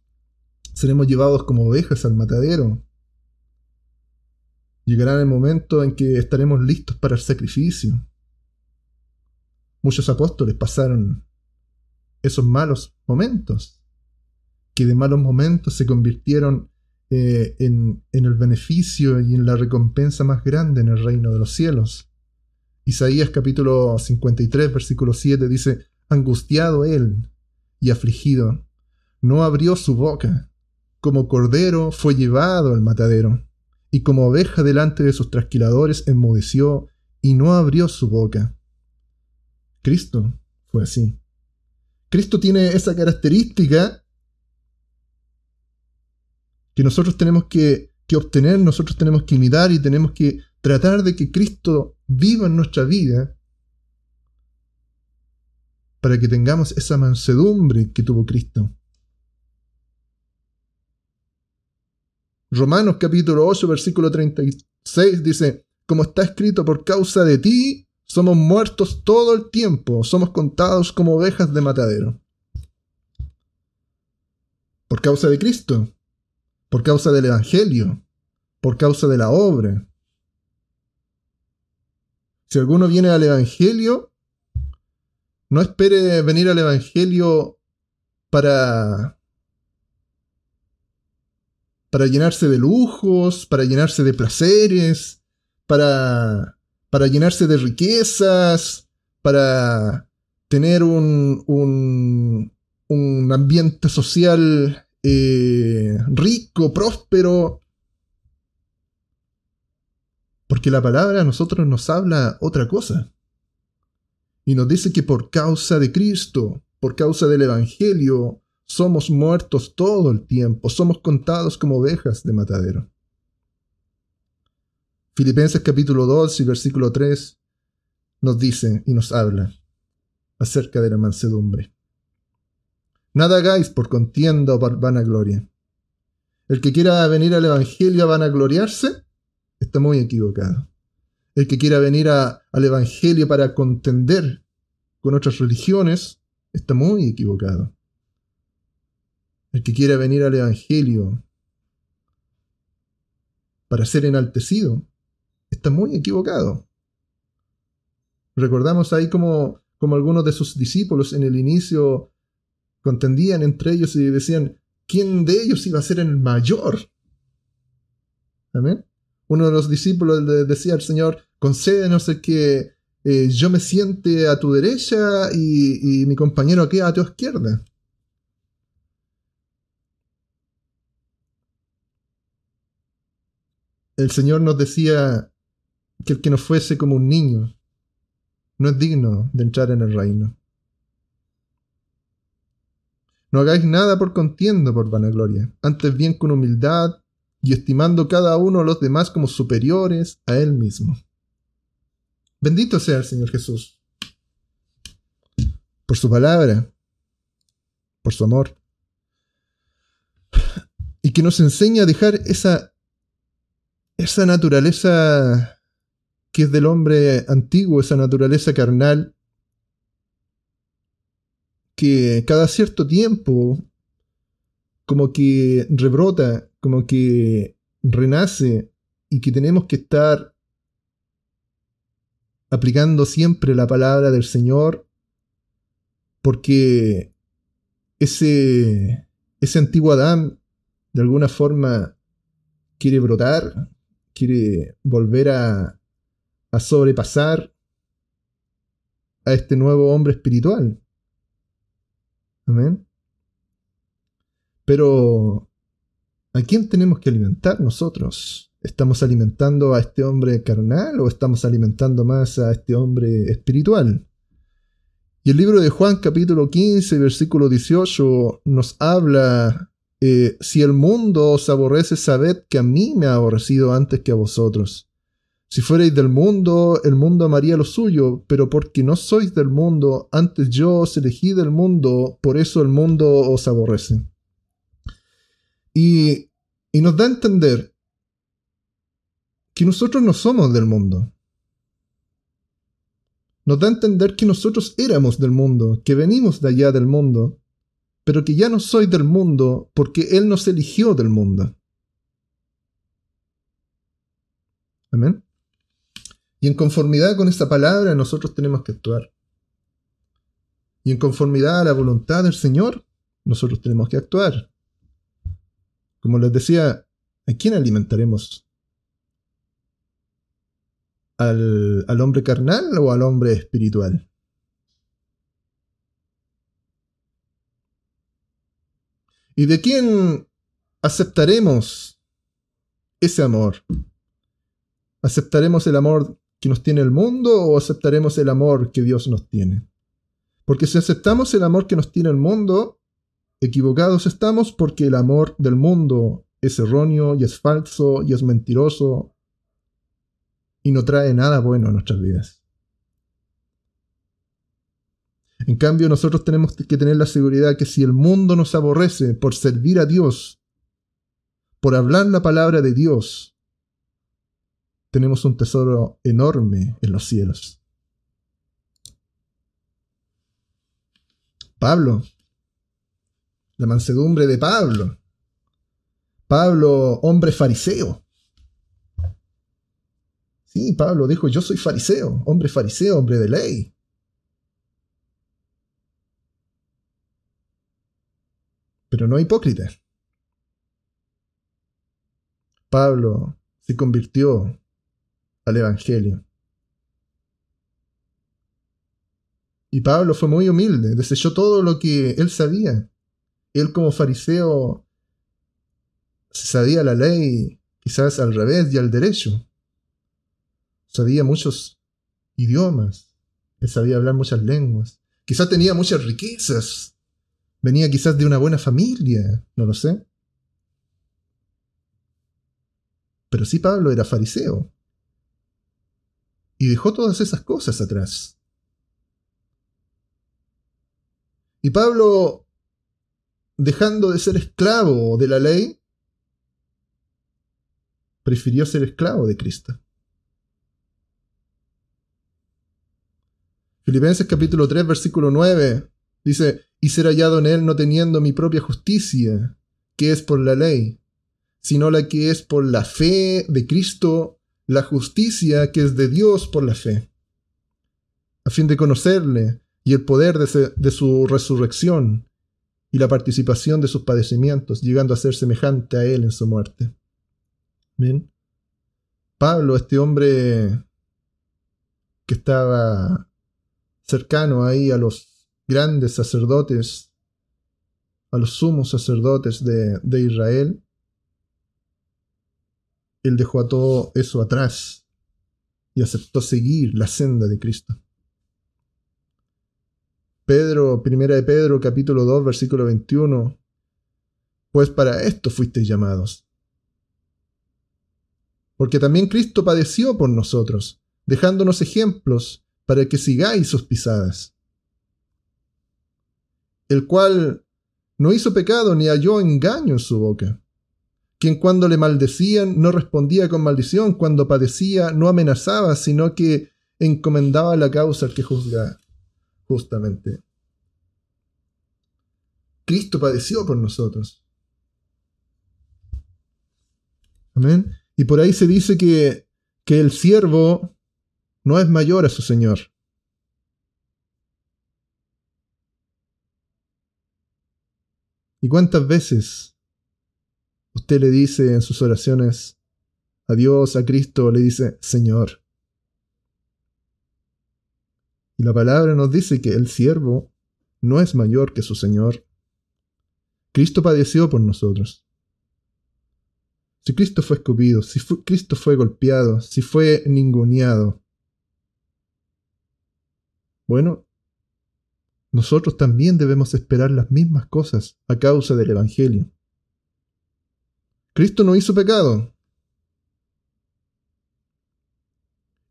Speaker 1: seremos llevados como ovejas al matadero. Llegará el momento en que estaremos listos para el sacrificio. Muchos apóstoles pasaron esos malos momentos, que de malos momentos se convirtieron eh, en, el beneficio y en la recompensa más grande en el reino de los cielos. Isaías capítulo 53, versículo 7 dice, angustiado él y afligido, no abrió su boca, como cordero fue llevado al matadero, y como oveja delante de sus trasquiladores enmudeció y no abrió su boca. Cristo fue así. Cristo tiene esa característica que nosotros tenemos que, obtener, nosotros tenemos que imitar y tenemos que tratar de que Cristo viva en nuestra vida para que tengamos esa mansedumbre que tuvo Cristo. Romanos capítulo 8, versículo 36 dice, como está escrito, por causa de ti somos muertos todo el tiempo, somos contados como ovejas de matadero. Por causa de Cristo por causa del Evangelio, por causa de la obra. Si alguno viene al Evangelio, no espere venir al Evangelio para, para llenarse de lujos, para llenarse de placeres, para, para llenarse de riquezas, para tener un, un, un ambiente social eh, rico, próspero. Porque la palabra a nosotros nos habla otra cosa. Y nos dice que por causa de Cristo, por causa del Evangelio, somos muertos todo el tiempo, somos contados como ovejas de matadero. Filipenses capítulo 2 y versículo 3 nos dice y nos habla acerca de la mansedumbre. Nada hagáis por contienda o por vanagloria. El que quiera venir al Evangelio a vanagloriarse, está muy equivocado. El que quiera venir al Evangelio para contender con otras religiones, está muy equivocado. El que quiera venir al Evangelio para ser enaltecido, está muy equivocado. Recordamos ahí como, como algunos de sus discípulos en el inicio contendían entre ellos y decían, ¿quién de ellos iba a ser el mayor? Amén. Uno de los discípulos le decía al Señor, concédenos el que eh, yo me siente a tu derecha y, mi compañero aquí a tu izquierda. El Señor nos decía que el que no fuese como un niño no es digno de entrar en el reino. No hagáis nada por contienda por vanagloria, antes bien con humildad y estimando cada uno a los demás como superiores a él mismo. Bendito sea el Señor Jesús por su palabra, por su amor, y que nos enseña a dejar esa, esa naturaleza que es del hombre antiguo, esa naturaleza carnal, que cada cierto tiempo como que rebrota, como que renace y que tenemos que estar aplicando siempre la palabra del Señor, porque ese, ese antiguo Adán de alguna forma quiere brotar, quiere volver a, a sobrepasar a este nuevo hombre espiritual. Amén. Pero, ¿a quién tenemos que alimentar nosotros? ¿Estamos alimentando a este hombre carnal o estamos alimentando más a este hombre espiritual? Y el libro de Juan capítulo 15, versículo 18 nos habla, eh, si el mundo os aborrece, sabed que a mí me ha aborrecido antes que a vosotros. Si fuerais del mundo, el mundo amaría lo suyo, pero porque no sois del mundo, antes yo os elegí del mundo, por eso el mundo os aborrece. Y, y nos da a entender que nosotros no somos del mundo. Nos da a entender que nosotros éramos del mundo, que venimos de allá del mundo, pero que ya no soy del mundo porque Él nos eligió del mundo. Amén. Y en conformidad con esta palabra nosotros tenemos que actuar. Y en conformidad a la voluntad del Señor, nosotros tenemos que actuar. Como les decía, ¿a quién alimentaremos? ¿Al, al hombre carnal o al hombre espiritual? ¿Y de quién aceptaremos ese amor? ¿Aceptaremos el amor que nos tiene el mundo o aceptaremos el amor que Dios nos tiene? Porque si aceptamos el amor que nos tiene el mundo, equivocados estamos porque el amor del mundo es erróneo y es falso y es mentiroso y no trae nada bueno a nuestras vidas. En cambio, nosotros tenemos que tener la seguridad que si el mundo nos aborrece por servir a Dios, por hablar la palabra de Dios, tenemos un tesoro enorme en los cielos. Pablo, la mansedumbre de Pablo. Pablo, hombre fariseo. Sí, Pablo dijo, yo soy fariseo, hombre fariseo, hombre de ley. Pero no hipócrita. Pablo se convirtió al Evangelio. Y Pablo fue muy humilde, desechó todo lo que él sabía. Él como fariseo sabía la ley quizás al revés y al derecho. Sabía muchos idiomas, él sabía hablar muchas lenguas, quizás tenía muchas riquezas, venía quizás de una buena familia, no lo sé. Pero sí Pablo era fariseo y dejó todas esas cosas atrás. Y Pablo, dejando de ser esclavo de la ley, prefirió ser esclavo de Cristo. Filipenses capítulo 3, versículo 9 dice, y ser hallado en él no teniendo mi propia justicia, que es por la ley, sino la que es por la fe de Cristo la justicia que es de Dios por la fe, a fin de conocerle y el poder de, su resurrección y la participación de sus padecimientos, llegando a ser semejante a él en su muerte. Pablo, este hombre que estaba cercano ahí a los grandes sacerdotes, a los sumos sacerdotes de, Israel, él dejó a todo eso atrás y aceptó seguir la senda de Cristo. Pedro, primera de Pedro, capítulo 2, versículo 21. Pues para esto fuisteis llamados. Porque también Cristo padeció por nosotros, dejándonos ejemplos para que sigáis sus pisadas. El cual no hizo pecado ni halló engaño en su boca quien cuando le maldecían no respondía con maldición, cuando padecía no amenazaba, sino que encomendaba la causa al que juzga justamente. Cristo padeció por nosotros. Amén. Y por ahí se dice que, que el siervo no es mayor a su Señor. ¿Y cuántas veces usted le dice en sus oraciones a Dios, a Cristo, le dice Señor? Y la palabra nos dice que el siervo no es mayor que su Señor. Cristo padeció por nosotros. Si Cristo fue escupido, si Cristo fue golpeado, si fue ninguneado, bueno, nosotros también debemos esperar las mismas cosas a causa del Evangelio. Cristo no hizo pecado.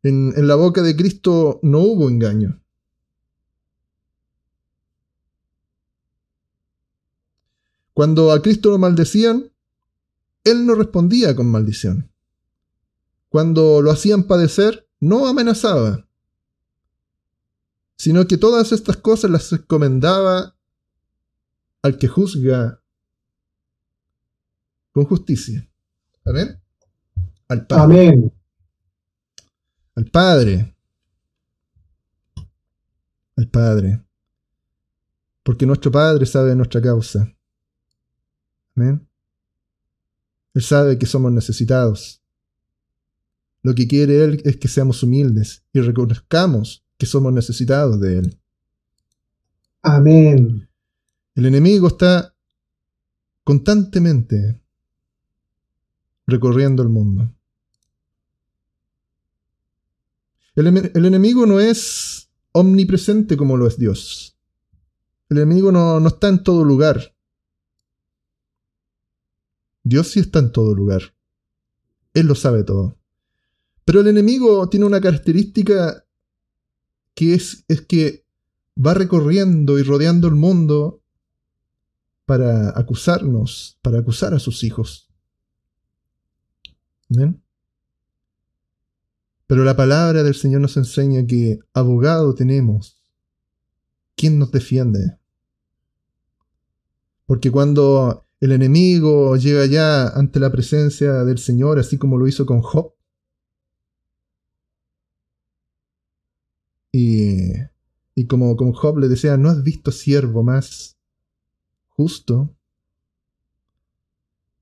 Speaker 1: En, en, la boca de Cristo no hubo engaño. Cuando a Cristo lo maldecían, Él no respondía con maldición. Cuando lo hacían padecer, no amenazaba sino que todas estas cosas las encomendaba al que juzga con justicia. Amén. Al Padre. Amén. Al Padre. Al Padre. Porque nuestro Padre sabe nuestra causa. Amén. Él sabe que somos necesitados. Lo que quiere Él es que seamos humildes y reconozcamos que somos necesitados de Él.
Speaker 2: Amén.
Speaker 1: El enemigo está constantemente recorriendo el mundo. El, enemigo no es omnipresente como lo es Dios. El enemigo no, no está en todo lugar. Dios sí está en todo lugar. Él lo sabe todo. Pero el enemigo tiene una característica que es, es que va recorriendo y rodeando el mundo para acusarnos, para acusar a sus hijos. ¿Ven? Pero la palabra del Señor nos enseña que abogado tenemos. ¿Quién nos defiende? Porque cuando el enemigo llega ya ante la presencia del Señor, así como lo hizo con Job, Y, como, como Job le decía, ¿no has visto siervo más justo?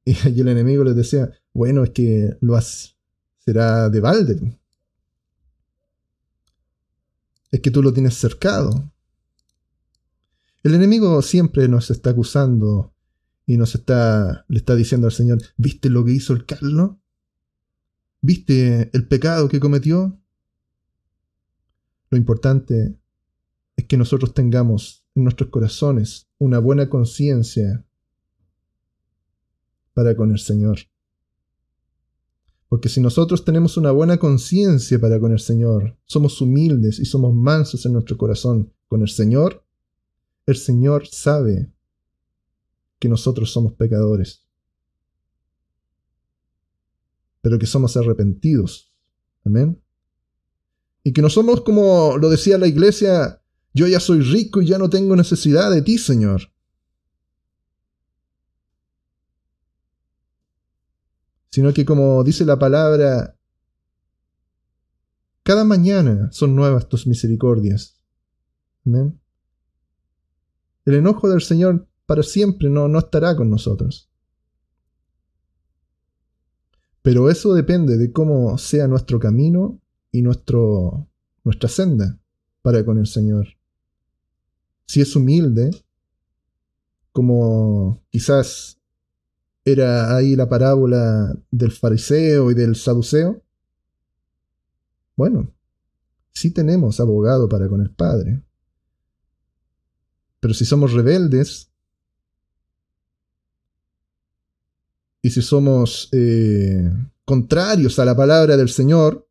Speaker 1: Y, el enemigo le decía, bueno, es que lo has, será de balde. Es que tú lo tienes cercado. El enemigo siempre nos está acusando y nos está, le está diciendo al Señor, ¿viste lo que hizo el Carlos? ¿Viste el pecado que cometió? Lo importante es que nosotros tengamos en nuestros corazones una buena conciencia para con el Señor. Porque si nosotros tenemos una buena conciencia para con el Señor, somos humildes y somos mansos en nuestro corazón con el Señor, el Señor sabe que nosotros somos pecadores, pero que somos arrepentidos. Amén. Y que no somos como lo decía la iglesia, yo ya soy rico y ya no tengo necesidad de ti, Señor. Sino que como dice la palabra, cada mañana son nuevas tus misericordias. Amén. El enojo del Señor para siempre no, no estará con nosotros. Pero eso depende de cómo sea nuestro camino y nuestro, nuestra senda para con el Señor. Si es humilde, como quizás era ahí la parábola del fariseo y del saduceo, bueno, sí tenemos abogado para con el Padre. Pero si somos rebeldes, y si somos eh, contrarios a la palabra del Señor,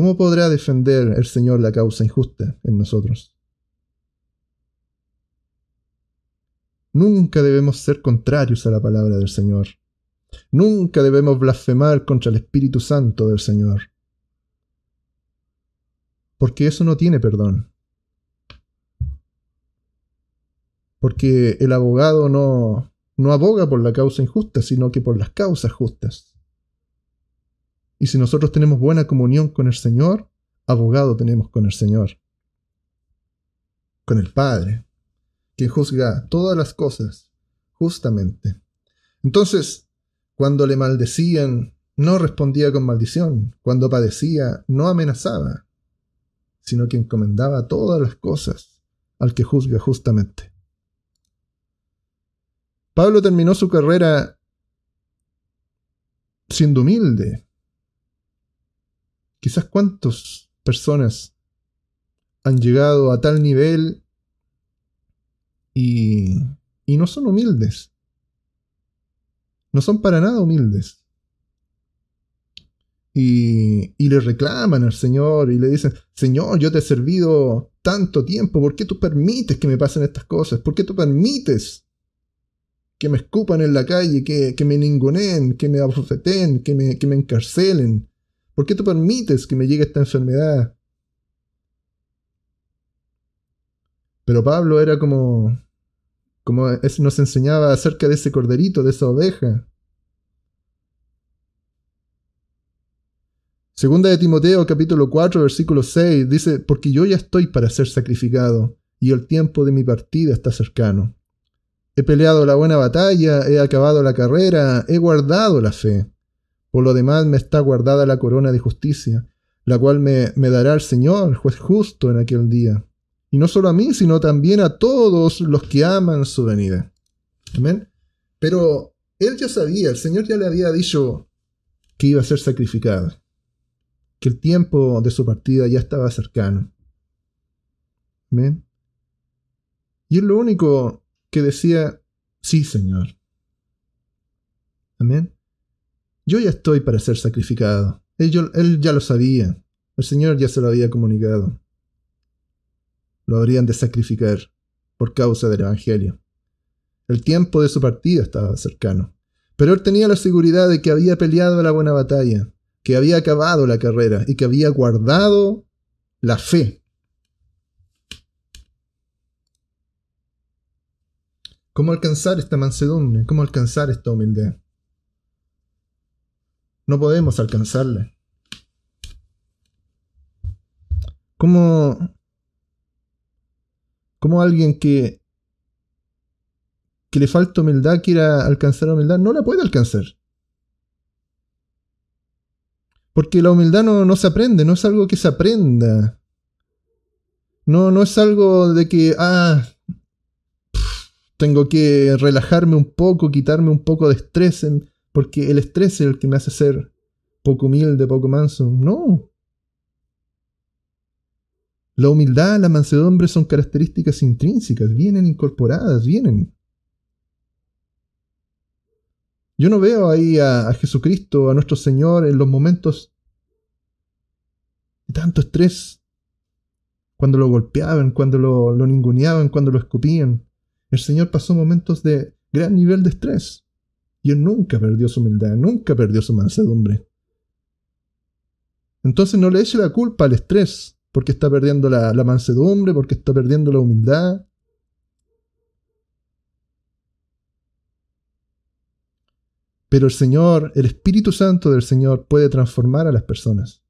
Speaker 1: ¿Cómo podrá defender el Señor la causa injusta en nosotros? Nunca debemos ser contrarios a la palabra del Señor. Nunca debemos blasfemar contra el Espíritu Santo del Señor. Porque eso no tiene perdón. Porque el abogado no, no aboga por la causa injusta, sino que por las causas justas. Y si nosotros tenemos buena comunión con el Señor, abogado tenemos con el Señor, con el Padre, que juzga todas las cosas justamente. Entonces, cuando le maldecían, no respondía con maldición, cuando padecía, no amenazaba, sino que encomendaba todas las cosas al que juzga justamente. Pablo terminó su carrera siendo humilde. Quizás cuántas personas han llegado a tal nivel y, y no son humildes. No son para nada humildes. Y, y, le reclaman al Señor y le dicen, Señor, yo te he servido tanto tiempo, ¿por qué tú permites que me pasen estas cosas? ¿Por qué tú permites que me escupan en la calle, que, me ninguneen, que me abofeten, que me, que me encarcelen? ¿Por qué tú permites que me llegue esta enfermedad? Pero Pablo era como, como nos enseñaba acerca de ese corderito, de esa oveja. Segunda de Timoteo capítulo 4 versículo 6 dice, porque yo ya estoy para ser sacrificado, y el tiempo de mi partida está cercano. He peleado la buena batalla, he acabado la carrera, he guardado la fe. Por lo demás me está guardada la corona de justicia, la cual me, dará el Señor, juez justo, en aquel día. Y no solo a mí, sino también a todos los que aman su venida. Amén. Pero él ya sabía, el Señor ya le había dicho que iba a ser sacrificado, que el tiempo de su partida ya estaba cercano. Amén. Y es lo único que decía, sí, Señor. Amén. Yo ya estoy para ser sacrificado. Él, ya lo sabía. El Señor ya se lo había comunicado. Lo habrían de sacrificar por causa del Evangelio. El tiempo de su partida estaba cercano. Pero él tenía la seguridad de que había peleado la buena batalla, que había acabado la carrera y que había guardado la fe ¿Cómo alcanzar esta mansedumbre? ¿Cómo alcanzar esta humildad? No podemos alcanzarla. ¿Cómo, alguien que, que le falta humildad quiera alcanzar la humildad? No la puede alcanzar. Porque la humildad no, no, se aprende, no es algo que se aprenda. No, no es algo de que, ah, tengo que relajarme un poco, quitarme un poco de estrés, porque el estrés es el que me hace ser poco humilde, poco manso. No. La humildad, la mansedumbre son características intrínsecas, vienen incorporadas, vienen. Yo no veo ahí a, Jesucristo, a nuestro Señor, en los momentos de tanto estrés, cuando lo golpeaban, cuando lo, lo ninguneaban, cuando lo escupían. El Señor pasó momentos de gran nivel de estrés. Él nunca perdió su humildad, nunca perdió su mansedumbre. Entonces no le eche la culpa al estrés, porque está perdiendo la, la mansedumbre, porque está perdiendo la humildad. Pero el Señor, el Espíritu Santo del Señor puede transformar a las personas.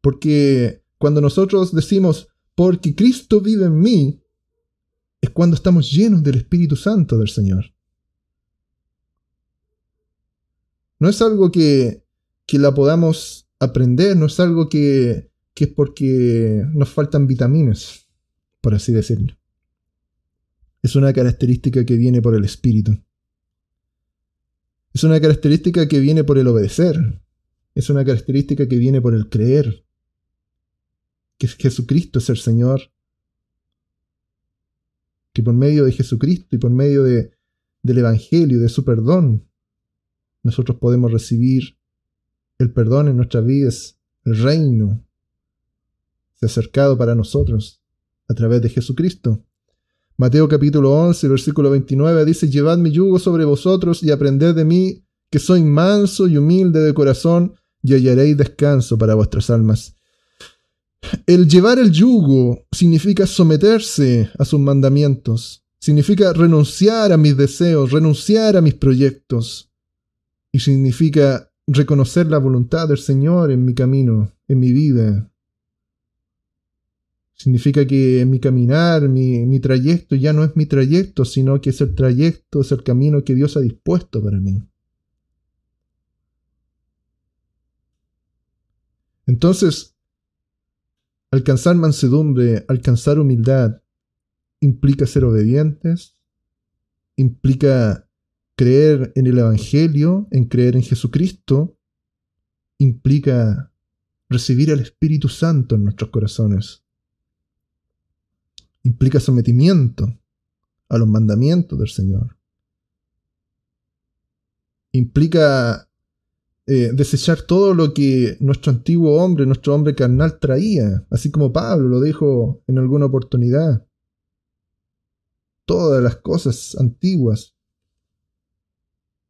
Speaker 1: Porque cuando nosotros decimos, porque Cristo vive en mí, es cuando estamos llenos del Espíritu Santo del Señor. No es algo que, que la podamos aprender, no es algo que, que es porque nos faltan vitaminas, por así decirlo. Es una característica que viene por el Espíritu. Es una característica que viene por el obedecer. Es una característica que viene por el creer. Que Jesucristo es el Señor que por medio de Jesucristo y por medio de, del Evangelio, de su perdón, nosotros podemos recibir el perdón en nuestras vidas, el reino se ha acercado para nosotros a través de Jesucristo. Mateo capítulo 11, versículo 29 dice, Llevad mi yugo sobre vosotros y aprended de mí, que soy manso y humilde de corazón, y hallaréis descanso para vuestras almas el llevar el yugo significa someterse a sus mandamientos, significa renunciar a mis deseos, renunciar a mis proyectos, y significa reconocer la voluntad del Señor en mi camino, en mi vida. Significa que mi caminar, mi, mi, trayecto ya no es mi trayecto, sino que es el trayecto, es el camino que Dios ha dispuesto para mí. Entonces, alcanzar mansedumbre, alcanzar humildad, implica ser obedientes, implica creer en el Evangelio, en creer en Jesucristo, implica recibir al Espíritu Santo en nuestros corazones. Implica sometimiento a los mandamientos del Señor. Implica eh, desechar todo lo que nuestro antiguo hombre, nuestro hombre carnal traía, así como Pablo lo dijo en alguna oportunidad. Todas las cosas antiguas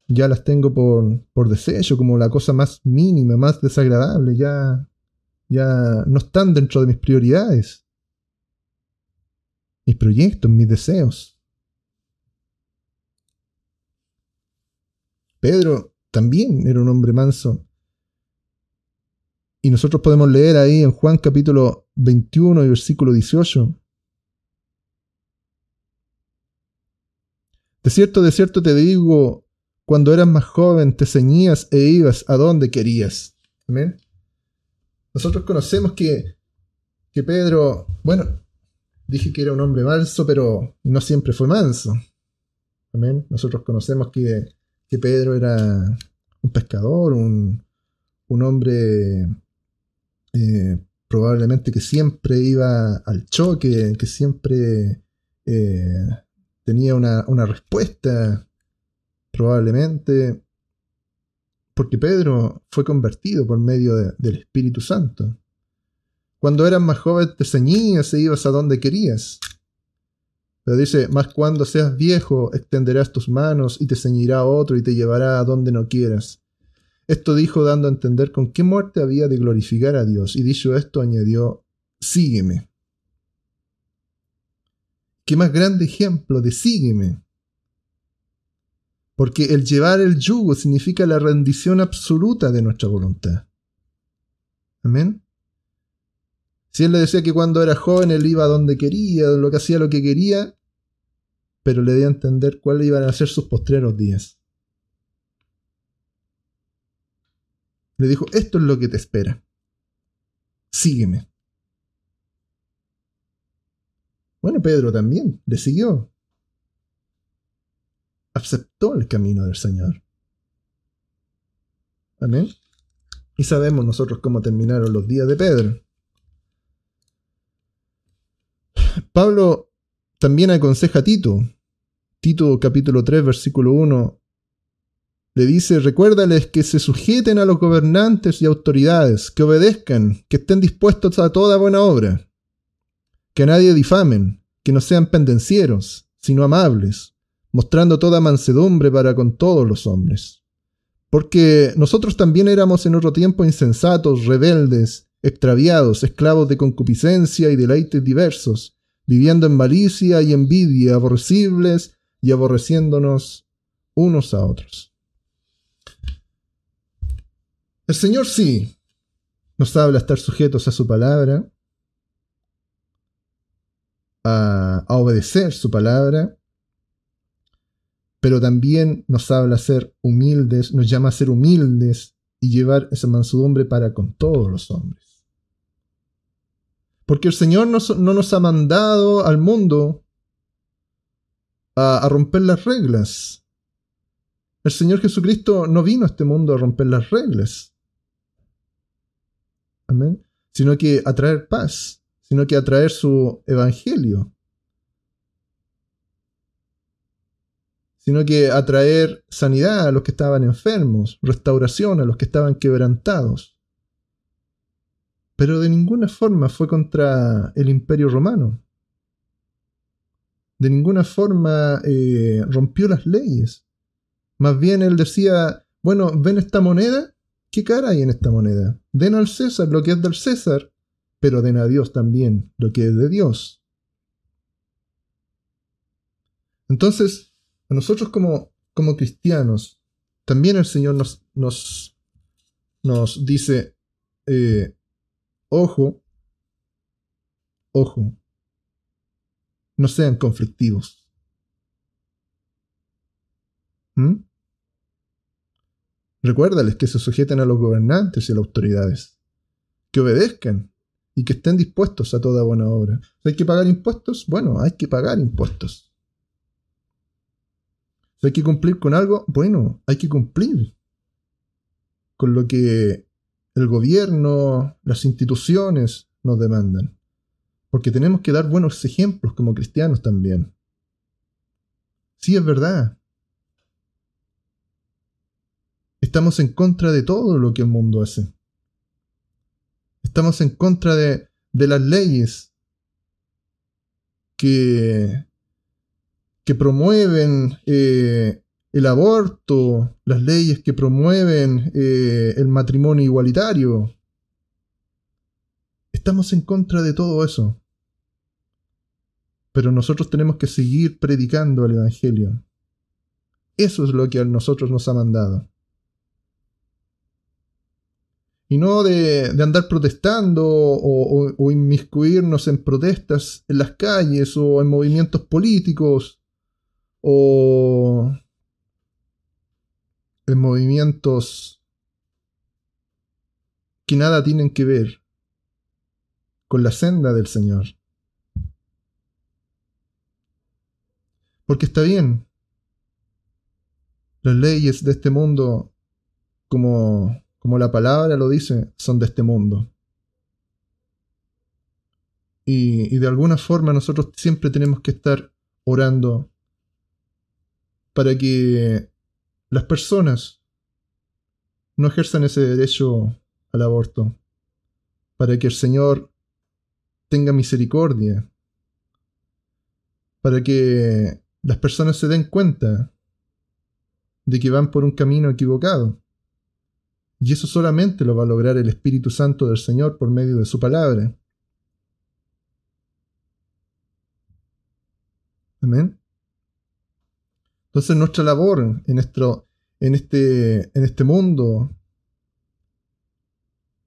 Speaker 1: ya las tengo por, por desecho, como la cosa más mínima, más desagradable, ya, ya no están dentro de mis prioridades, mis proyectos, mis deseos. Pedro también era un hombre manso. Y nosotros podemos leer ahí en Juan capítulo 21 y versículo 18. De cierto, de cierto te digo, cuando eras más joven te ceñías e ibas a donde querías. Amén. Nosotros conocemos que, que Pedro, bueno, dije que era un hombre manso, pero no siempre fue manso. Amén. Nosotros conocemos que, que Pedro era un pescador, un, un hombre eh, probablemente que siempre iba al choque, que siempre eh, tenía una, una respuesta probablemente porque Pedro fue convertido por medio del Espíritu Santo. Cuando eras más joven te ceñías e ibas a donde querías. Pero dice, más cuando seas viejo extenderás tus manos y te ceñirá otro y te llevará a donde no quieras. Esto dijo dando a entender con qué muerte había de glorificar a Dios, y dicho esto añadió, sígueme. ¿Qué más grande ejemplo de sígueme? Porque el llevar el yugo significa la rendición absoluta de nuestra voluntad. Amén. Si él le decía que cuando era joven él iba donde quería, lo que hacía lo que quería, pero le dio a entender cuáles iban a ser sus postreros días. Le dijo, esto es lo que te espera. Sígueme. Bueno, Pedro también le siguió aceptó el camino del Señor. Amén. Y sabemos nosotros cómo terminaron los días de Pedro. Pablo también aconseja a Tito. Tito capítulo 3 versículo 1 le dice, recuérdales que se sujeten a los gobernantes y autoridades, que obedezcan, que estén dispuestos a toda buena obra, que a nadie difamen, que no sean pendencieros, sino amables, mostrando toda mansedumbre para con todos los hombres. Porque nosotros también éramos en otro tiempo insensatos, rebeldes, extraviados, esclavos de concupiscencia y deleites diversos, viviendo en malicia y envidia, aborrecibles y aborreciéndonos unos a otros. El Señor sí nos habla estar sujetos a su palabra, a obedecer su palabra, pero también nos habla ser humildes, nos llama a ser humildes y llevar esa mansedumbre para con todos los hombres. Porque el Señor no nos ha mandado al mundo a, a romper las reglas. El Señor Jesucristo no vino a este mundo a romper las reglas. Amén. Sino que a traer paz, sino que a traer su evangelio. Sino que atraer sanidad a los que estaban enfermos, restauración a los que estaban quebrantados. Pero de ninguna forma fue contra el imperio romano. De ninguna forma eh, rompió las leyes. Más bien él decía, bueno, ¿ven esta moneda? ¿Qué cara hay en esta moneda? Den al César lo que es del César, pero den a Dios también lo que es de Dios. Entonces, a nosotros como, como cristianos, también el Señor nos, nos, nos dice, eh, ojo, ojo, no sean conflictivos. ¿Mm? Recuérdales que se sujeten a los gobernantes y a las autoridades, que obedezcan y que estén dispuestos a toda buena obra. ¿Hay que pagar impuestos? Bueno, hay que pagar impuestos. Hay que cumplir con algo, bueno, hay que cumplir con lo que el gobierno, las instituciones nos demandan. Porque tenemos que dar buenos ejemplos como cristianos también. Sí, es verdad. Estamos en contra de todo lo que el mundo hace. Estamos en contra de, las leyes que, que promueven eh, el aborto, las leyes que promueven eh, el matrimonio igualitario. Estamos en contra de todo eso. Pero nosotros tenemos que seguir predicando el Evangelio. Eso es lo que a nosotros nos ha mandado y no de, andar protestando o, inmiscuirnos en protestas en las calles o en movimientos políticos o en movimientos que nada tienen que ver con la senda del Señor. Porque está bien, las leyes de este mundo, como como la palabra lo dice, son de este mundo. Y, de alguna forma nosotros siempre tenemos que estar orando para que las personas no ejerzan ese derecho al aborto, para que el Señor tenga misericordia, para que las personas se den cuenta de que van por un camino equivocado. Y eso solamente lo va a lograr el Espíritu Santo del Señor por medio de su palabra. Amén. Entonces nuestra labor en, este, en este mundo,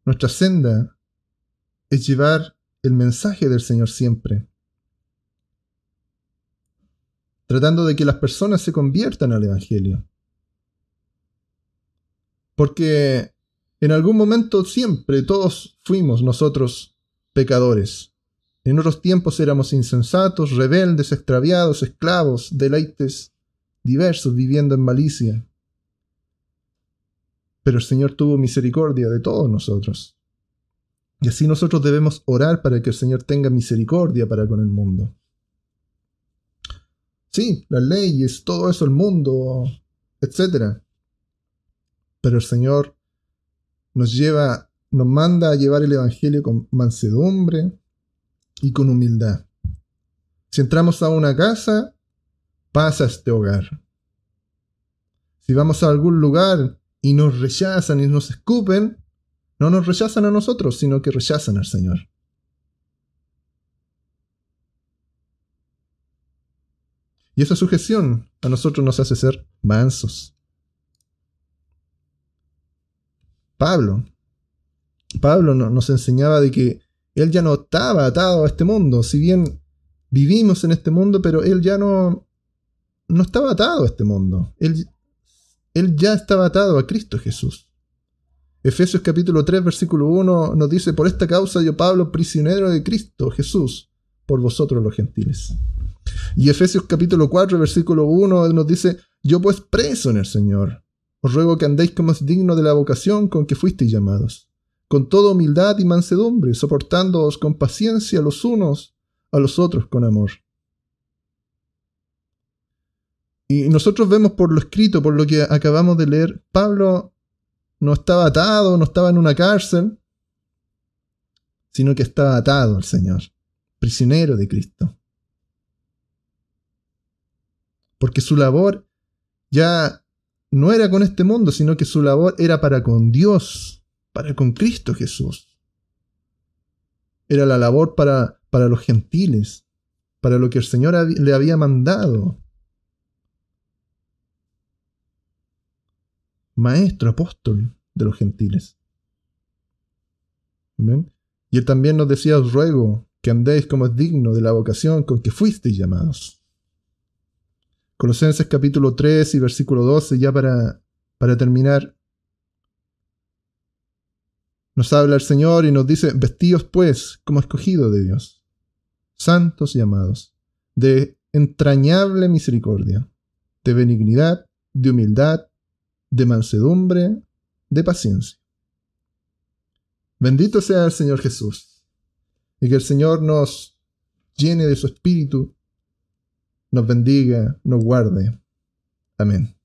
Speaker 1: nuestra senda, es llevar el mensaje del Señor siempre. Tratando de que las personas se conviertan al Evangelio. Porque en algún momento siempre todos fuimos nosotros pecadores. En otros tiempos éramos insensatos, rebeldes, extraviados, esclavos, deleites diversos, viviendo en malicia. Pero el Señor tuvo misericordia de todos nosotros. Y así nosotros debemos orar para que el Señor tenga misericordia para con el mundo. Sí, las leyes, todo eso, el mundo, etc. Pero el Señor nos lleva, nos manda a llevar el Evangelio con mansedumbre y con humildad. Si entramos a una casa, pasa este hogar. Si vamos a algún lugar y nos rechazan y nos escupen, no nos rechazan a nosotros, sino que rechazan al Señor. Y esa sujeción a nosotros nos hace ser mansos. Pablo. Pablo nos enseñaba de que él ya no estaba atado a este mundo, si bien vivimos en este mundo, pero él ya no, no estaba atado a este mundo. Él, él ya estaba atado a Cristo Jesús. Efesios capítulo 3, versículo 1 nos dice, por esta causa yo Pablo, prisionero de Cristo Jesús, por vosotros los gentiles. Y Efesios capítulo 4, versículo 1 nos dice, yo pues preso en el Señor, os ruego que andéis como es digno de la vocación con que fuisteis llamados, con toda humildad y mansedumbre, soportándoos con paciencia los unos a los otros con amor. Y nosotros vemos por lo escrito, por lo que acabamos de leer, Pablo no estaba atado, no estaba en una cárcel, sino que estaba atado al Señor, prisionero de Cristo. Porque su labor ya no era con este mundo, sino que su labor era para con Dios, para con Cristo Jesús. Era la labor para, para los gentiles, para lo que el Señor le había mandado. Maestro, apóstol de los gentiles. Y él también nos decía, os ruego que andéis como es digno de la vocación con que fuisteis llamados. Colosenses capítulo 3 y versículo 12, ya para, para terminar, nos habla el Señor y nos dice, vestíos pues como escogidos de Dios, santos y amados, de entrañable misericordia, de benignidad, de humildad, de mansedumbre, de paciencia. Bendito sea el Señor Jesús, y que el Señor nos llene de su espíritu, nos bendiga, nos guarde. Amén.